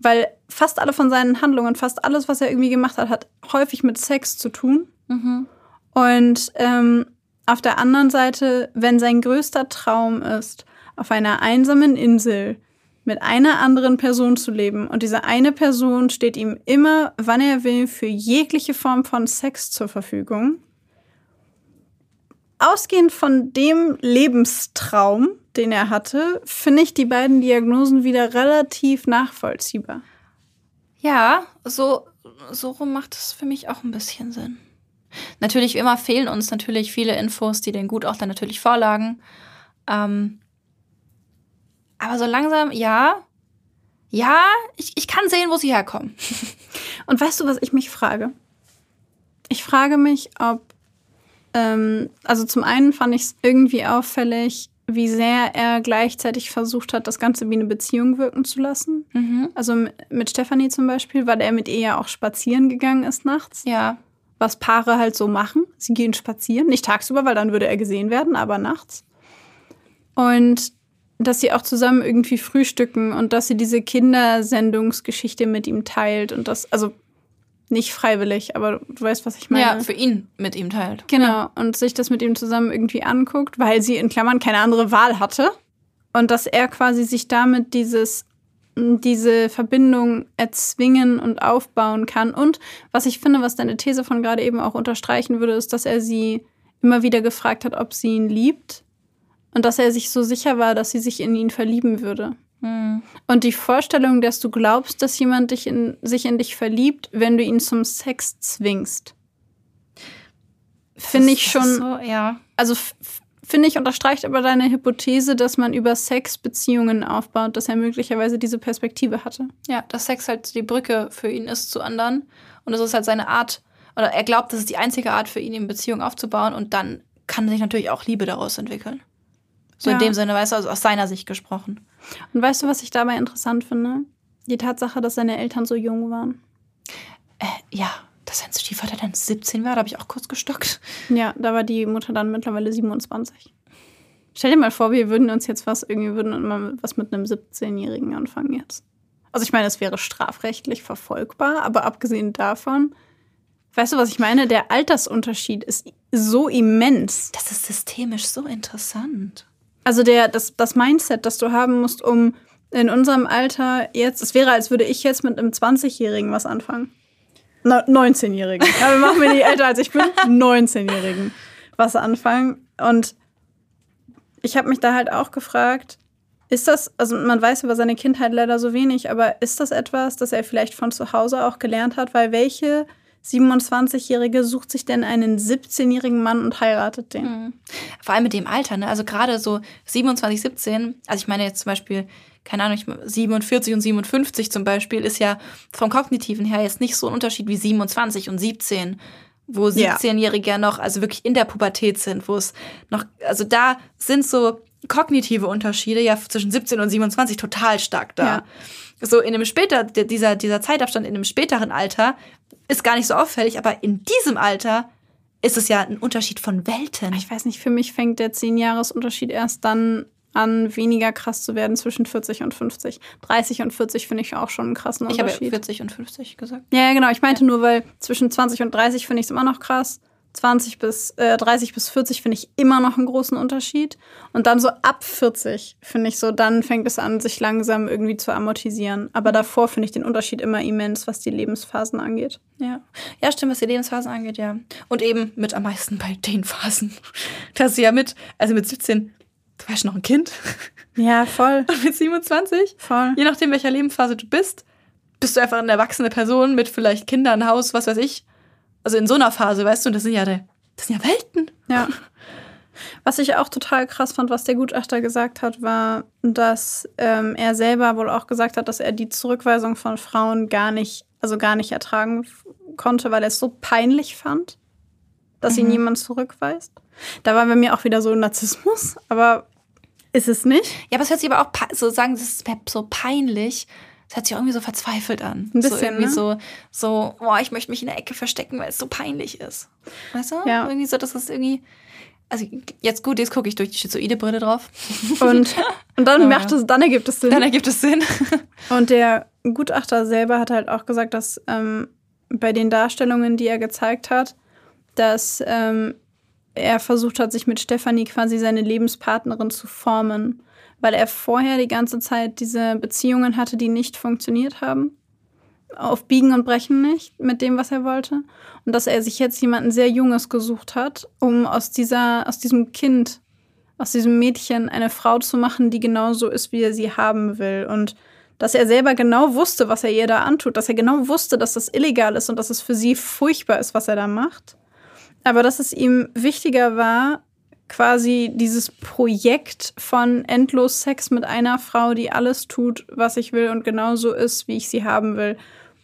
Weil fast alle von seinen Handlungen, fast alles, was er irgendwie gemacht hat, hat häufig mit Sex zu tun. Mhm. Und ähm, auf der anderen Seite, wenn sein größter Traum ist, auf einer einsamen Insel mit einer anderen Person zu leben und diese eine Person steht ihm immer, wann er will, für jegliche Form von Sex zur Verfügung, ausgehend von dem Lebenstraum, den er hatte, finde ich die beiden Diagnosen wieder relativ nachvollziehbar. Ja, so, so rum macht es für mich auch ein bisschen Sinn. Natürlich, wie immer fehlen uns natürlich viele Infos, die den Gutachter natürlich vorlagen. Ähm, aber so langsam, ja, ja, ich, ich kann sehen, wo sie herkommen. Und weißt du, was ich mich frage? Ich frage mich, ob, ähm, also zum einen fand ich es irgendwie auffällig, wie sehr er gleichzeitig versucht hat, das Ganze wie eine Beziehung wirken zu lassen. Mhm. Also mit Stefanie zum Beispiel, weil er mit ihr ja auch spazieren gegangen ist nachts. Ja. Was Paare halt so machen. Sie gehen spazieren. Nicht tagsüber, weil dann würde er gesehen werden, aber nachts. Und dass sie auch zusammen irgendwie frühstücken und dass sie diese Kindersendungsgeschichte mit ihm teilt und das, also nicht freiwillig, aber du weißt, was ich meine. Ja, für ihn mit ihm teilt. Genau, und sich das mit ihm zusammen irgendwie anguckt, weil sie in Klammern keine andere Wahl hatte. Und dass er quasi sich damit dieses, diese Verbindung erzwingen und aufbauen kann. Und was ich finde, was deine These von gerade eben auch unterstreichen würde, ist, dass er sie immer wieder gefragt hat, ob sie ihn liebt. Und dass er sich so sicher war, dass sie sich in ihn verlieben würde. Hm. Und die Vorstellung, dass du glaubst, dass jemand dich in, sich in dich verliebt, wenn du ihn zum Sex zwingst, finde ich schon. So, ja. Also finde ich, unterstreicht aber deine Hypothese, dass man über Sex Beziehungen aufbaut, dass er möglicherweise diese Perspektive hatte. Ja, dass Sex halt die Brücke für ihn ist zu anderen. Und es ist halt seine Art, oder er glaubt, das ist die einzige Art für ihn, eine Beziehung aufzubauen. Und dann kann sich natürlich auch Liebe daraus entwickeln. So Ja. in dem Sinne, weißt du, also aus seiner Sicht gesprochen. Und weißt du, was ich dabei interessant finde? Die Tatsache, dass seine Eltern so jung waren. Äh, ja, dass sein Stiefvater dann 17 war, da habe ich auch kurz gestockt. Ja, da war die Mutter dann mittlerweile 27. Stell dir mal vor, wir würden uns jetzt was irgendwie würden mal was mit einem 17-Jährigen anfangen jetzt. Also ich meine, es wäre strafrechtlich verfolgbar, aber abgesehen davon, weißt du, was ich meine? Der Altersunterschied ist so immens. Das ist systemisch so interessant. Also der, das, das Mindset, das du haben musst, um in unserem Alter jetzt, es wäre, als würde ich jetzt mit einem 20-Jährigen was anfangen. No, 19-Jährigen. Ja, wir machen mir nicht älter als ich bin. 19-Jährigen was anfangen. Und ich habe mich da halt auch gefragt, ist das, also man weiß über seine Kindheit leider so wenig, aber ist das etwas, das er vielleicht von zu Hause auch gelernt hat? Weil welche 27-Jährige sucht sich denn einen 17-jährigen Mann und heiratet den? Vor allem mit dem Alter, ne? Also gerade so 27, 17, also ich meine jetzt zum Beispiel, keine Ahnung, ich- 47 und 57 zum Beispiel, ist ja vom Kognitiven her jetzt nicht so ein Unterschied wie 27 und 17, wo Ja. 17-Jährige ja noch, also wirklich in der Pubertät sind, wo es noch, also da sind so kognitive Unterschiede ja zwischen 17 und 27 total stark da. Ja. So in einem später, dieser, dieser Zeitabstand in einem späteren Alter ist gar nicht so auffällig, aber in diesem Alter ist es ja ein Unterschied von Welten. Ich weiß nicht, für mich fängt der 10-Jahres-Unterschied erst dann an, weniger krass zu werden zwischen 40 und 50. 30 und 40 finde ich auch schon einen krassen Ich habe Unterschied. 40 und 50 gesagt. ja, ja, genau. Ich meinte nur, weil zwischen 20 und 30 finde ich es immer noch krass. 20 bis äh, 30 bis 40 finde ich immer noch einen großen Unterschied. Und dann so ab 40 finde ich so, dann fängt es an, sich langsam irgendwie zu amortisieren. Aber davor finde ich den Unterschied immer immens, was die Lebensphasen angeht. Ja. Ja, stimmt, was die Lebensphasen angeht, ja. Und eben mit am meisten bei den Phasen. Dass sie ja mit, also mit 17, du warst noch ein Kind. Ja, voll. Und mit 27, Voll. je nachdem, welcher Lebensphase du bist, bist du einfach eine erwachsene Person mit vielleicht Kindern, Haus, was weiß ich. Also in so einer Phase, weißt du, das sind ja, der- das sind ja Welten. Ja. Was ich auch total krass fand, was der Gutachter gesagt hat, war, dass ähm, er selber wohl auch gesagt hat, dass er die Zurückweisung von Frauen gar nicht, also gar nicht ertragen konnte, weil er es so peinlich fand, dass ihn jemand zurückweist. Da war bei mir auch wieder so Narzissmus, aber ist es nicht. Ja, aber es hört sich aber auch so sagen, das ist so peinlich. Das hört sich irgendwie so verzweifelt an. Ein so bisschen, irgendwie ne? so, so, boah, ich möchte mich in der Ecke verstecken, weil es so peinlich ist. Weißt du? Ja. Irgendwie so, dass es irgendwie. Also jetzt gut, jetzt gucke ich durch die schizoide Brille drauf. Und, und dann macht es, dann ergibt es Sinn. Dann ergibt es Sinn. Und der Gutachter selber hat halt auch gesagt, dass ähm, bei den Darstellungen, die er gezeigt hat, dass ähm, er versucht hat, sich mit Stefanie quasi seine Lebenspartnerin zu formen, weil er vorher die ganze Zeit diese Beziehungen hatte, die nicht funktioniert haben. auf Biegen und Brechen nicht mit dem, was er wollte. Und dass er sich jetzt jemanden sehr Junges gesucht hat, um aus dieser, aus diesem Kind, aus diesem Mädchen eine Frau zu machen, die genauso ist, wie er sie haben will. Und dass er selber genau wusste, was er ihr da antut, dass er genau wusste, dass das illegal ist und dass es für sie furchtbar ist, was er da macht. Aber dass es ihm wichtiger war, quasi dieses Projekt von endlos Sex mit einer Frau, die alles tut, was ich will und genauso ist, wie ich sie haben will,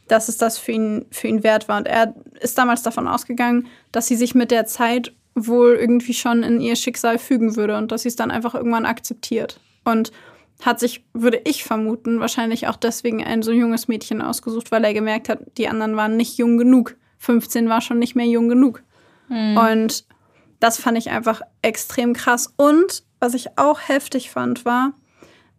dass es das für ihn, für ihn wert war. Und er ist damals davon ausgegangen, dass sie sich mit der Zeit wohl irgendwie schon in ihr Schicksal fügen würde und dass sie es dann einfach irgendwann akzeptiert. Und hat sich, würde ich vermuten, wahrscheinlich auch deswegen ein so junges Mädchen ausgesucht, weil er gemerkt hat, die anderen waren nicht jung genug. 15 war schon nicht mehr jung genug. Mhm. Und das fand ich einfach extrem krass. Und was ich auch heftig fand, war,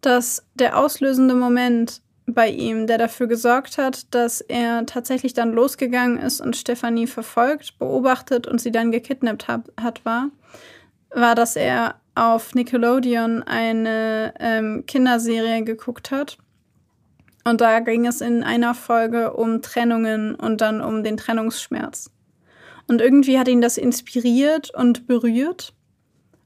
dass der auslösende Moment bei ihm, der dafür gesorgt hat, dass er tatsächlich dann losgegangen ist und Stefanie verfolgt, beobachtet und sie dann gekidnappt hat, war, war, dass er auf Nickelodeon eine ähm, Kinderserie geguckt hat. Und da ging es in einer Folge um Trennungen und dann um den Trennungsschmerz. Und irgendwie hat ihn das inspiriert und berührt.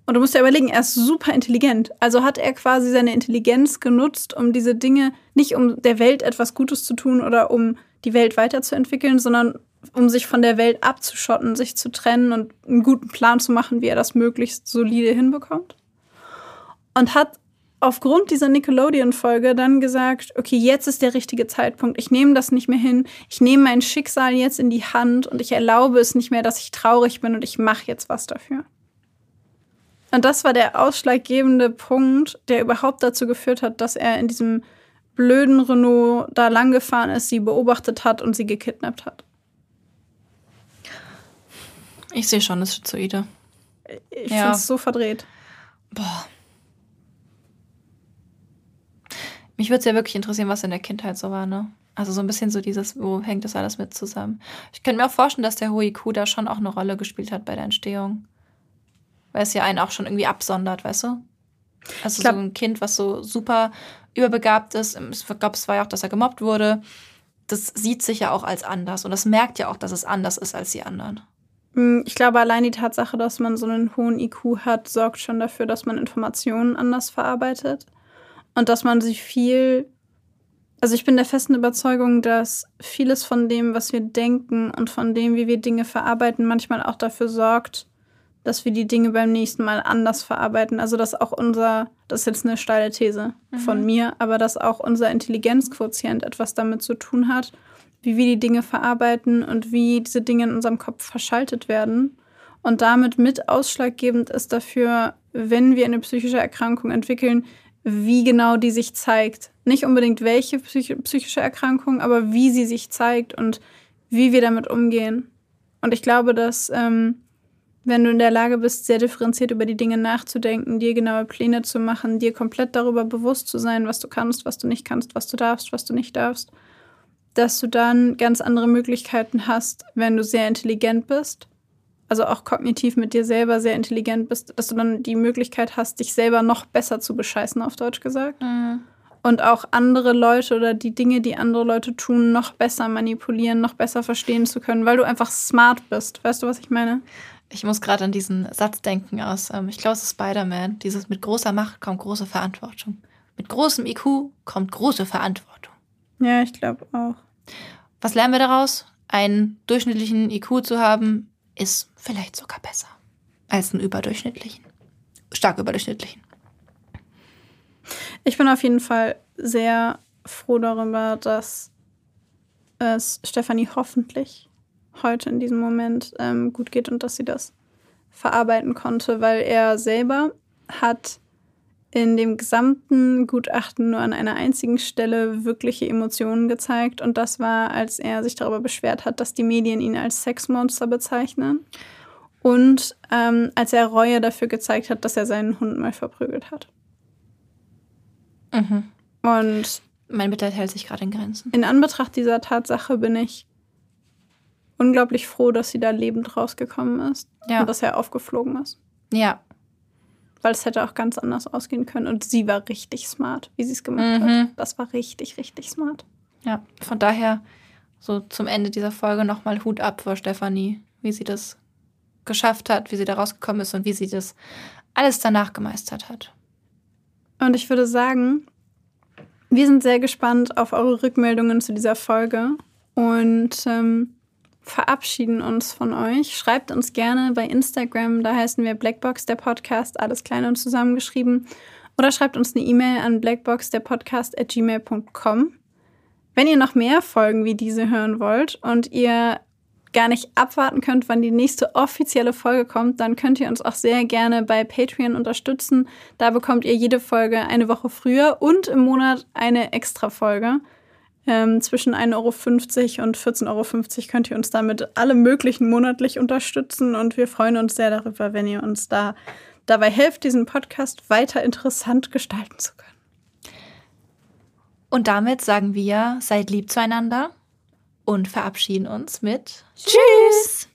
Und du musst dir überlegen, er ist super intelligent. Also hat er quasi seine Intelligenz genutzt, um diese Dinge, nicht um der Welt etwas Gutes zu tun oder um die Welt weiterzuentwickeln, sondern um sich von der Welt abzuschotten, sich zu trennen und einen guten Plan zu machen, wie er das möglichst solide hinbekommt. Und hat aufgrund dieser Nickelodeon-Folge dann gesagt, okay, jetzt ist der richtige Zeitpunkt. Ich nehme das nicht mehr hin. Ich nehme mein Schicksal jetzt in die Hand und ich erlaube es nicht mehr, dass ich traurig bin und ich mache jetzt was dafür. Und das war der ausschlaggebende Punkt, der überhaupt dazu geführt hat, dass er in diesem blöden Renault da lang gefahren ist, sie beobachtet hat und sie gekidnappt hat. Ich sehe schon, das ist Schizoide. Ich ja. finde es so verdreht. Boah. Mich würde es ja wirklich interessieren, was in der Kindheit so war, ne? Also so ein bisschen so dieses, wo hängt das alles mit zusammen? Ich könnte mir auch vorstellen, dass der hohe IQ da schon auch eine Rolle gespielt hat bei der Entstehung. Weil es ja einen auch schon irgendwie absondert, weißt du? Also glaub, so ein Kind, was so super überbegabt ist. Ich glaube, es war ja auch, dass er gemobbt wurde. Das sieht sich ja auch als anders. Und das merkt ja auch, dass es anders ist als die anderen. Hm, ich glaube, allein die Tatsache, dass man so einen hohen IQ hat, sorgt schon dafür, dass man Informationen anders verarbeitet und dass man sich viel. Also ich bin der festen Überzeugung, dass vieles von dem, was wir denken und von dem, wie wir Dinge verarbeiten, manchmal auch dafür sorgt, dass wir die Dinge beim nächsten Mal anders verarbeiten. Also dass auch unser, das ist jetzt eine steile These mhm. von mir, aber dass auch unser Intelligenzquotient etwas damit zu tun hat, wie wir die Dinge verarbeiten und wie diese Dinge in unserem Kopf verschaltet werden. Und damit mit ausschlaggebend ist dafür, wenn wir eine psychische Erkrankung entwickeln, wie genau die sich zeigt. Nicht unbedingt welche psychische Erkrankung, aber wie sie sich zeigt und wie wir damit umgehen. Und ich glaube, dass ähm, wenn du in der Lage bist, sehr differenziert über die Dinge nachzudenken, dir genaue Pläne zu machen, dir komplett darüber bewusst zu sein, was du kannst, was du nicht kannst, was du darfst, was du nicht darfst, dass du dann ganz andere Möglichkeiten hast, wenn du sehr intelligent bist also auch kognitiv mit dir selber sehr intelligent bist, dass du dann die Möglichkeit hast, dich selber noch besser zu bescheißen, auf Deutsch gesagt. Mhm. Und auch andere Leute oder die Dinge, die andere Leute tun, noch besser manipulieren, noch besser verstehen zu können, weil du einfach smart bist. Weißt du, was ich meine? Ich muss gerade an diesen Satz denken aus, ähm, ich glaube, es ist Spider-Man. Dieses mit großer Macht kommt große Verantwortung. Mit großem IQ kommt große Verantwortung. Ja, ich glaube auch. Was lernen wir daraus? Einen durchschnittlichen IQ zu haben, ist vielleicht sogar besser als einen überdurchschnittlichen. Stark überdurchschnittlichen. Ich bin auf jeden Fall sehr froh darüber, dass es Stefanie hoffentlich heute in diesem Moment ähm, gut geht und dass sie das verarbeiten konnte, weil er selber hat in dem gesamten Gutachten nur an einer einzigen Stelle wirkliche Emotionen gezeigt. Und das war, als er sich darüber beschwert hat, dass die Medien ihn als Sexmonster bezeichnen. Und ähm, als er Reue dafür gezeigt hat, dass er seinen Hund mal verprügelt hat. Mhm. Und mein Mitleid hält sich gerade in Grenzen. In Anbetracht dieser Tatsache bin ich unglaublich froh, dass sie da lebend rausgekommen ist. Ja. Und dass er aufgeflogen ist. Ja, weil es hätte auch ganz anders ausgehen können. Und sie war richtig smart, wie sie es gemacht mhm. hat. Das war richtig, richtig smart. Ja, von daher so zum Ende dieser Folge nochmal Hut ab vor Stefanie, wie sie das geschafft hat, wie sie da rausgekommen ist und wie sie das alles danach gemeistert hat. Und ich würde sagen, wir sind sehr gespannt auf eure Rückmeldungen zu dieser Folge und ähm, verabschieden uns von euch. Schreibt uns gerne bei Instagram, da heißen wir Blackbox der Podcast, alles klein und zusammengeschrieben. Oder schreibt uns eine E-Mail an blackboxderpodcast at gmail.com. Wenn ihr noch mehr Folgen wie diese hören wollt und ihr gar nicht abwarten könnt, wann die nächste offizielle Folge kommt, dann könnt ihr uns auch sehr gerne bei Patreon unterstützen. Da bekommt ihr jede Folge eine Woche früher und im Monat eine extra Folge. Ähm, zwischen 1,50 Euro und 14,50 Euro könnt ihr uns damit alle möglichen monatlich unterstützen und wir freuen uns sehr darüber, wenn ihr uns da dabei helft, diesen Podcast weiter interessant gestalten zu können. Und damit sagen wir, seid lieb zueinander und verabschieden uns mit Tschüss!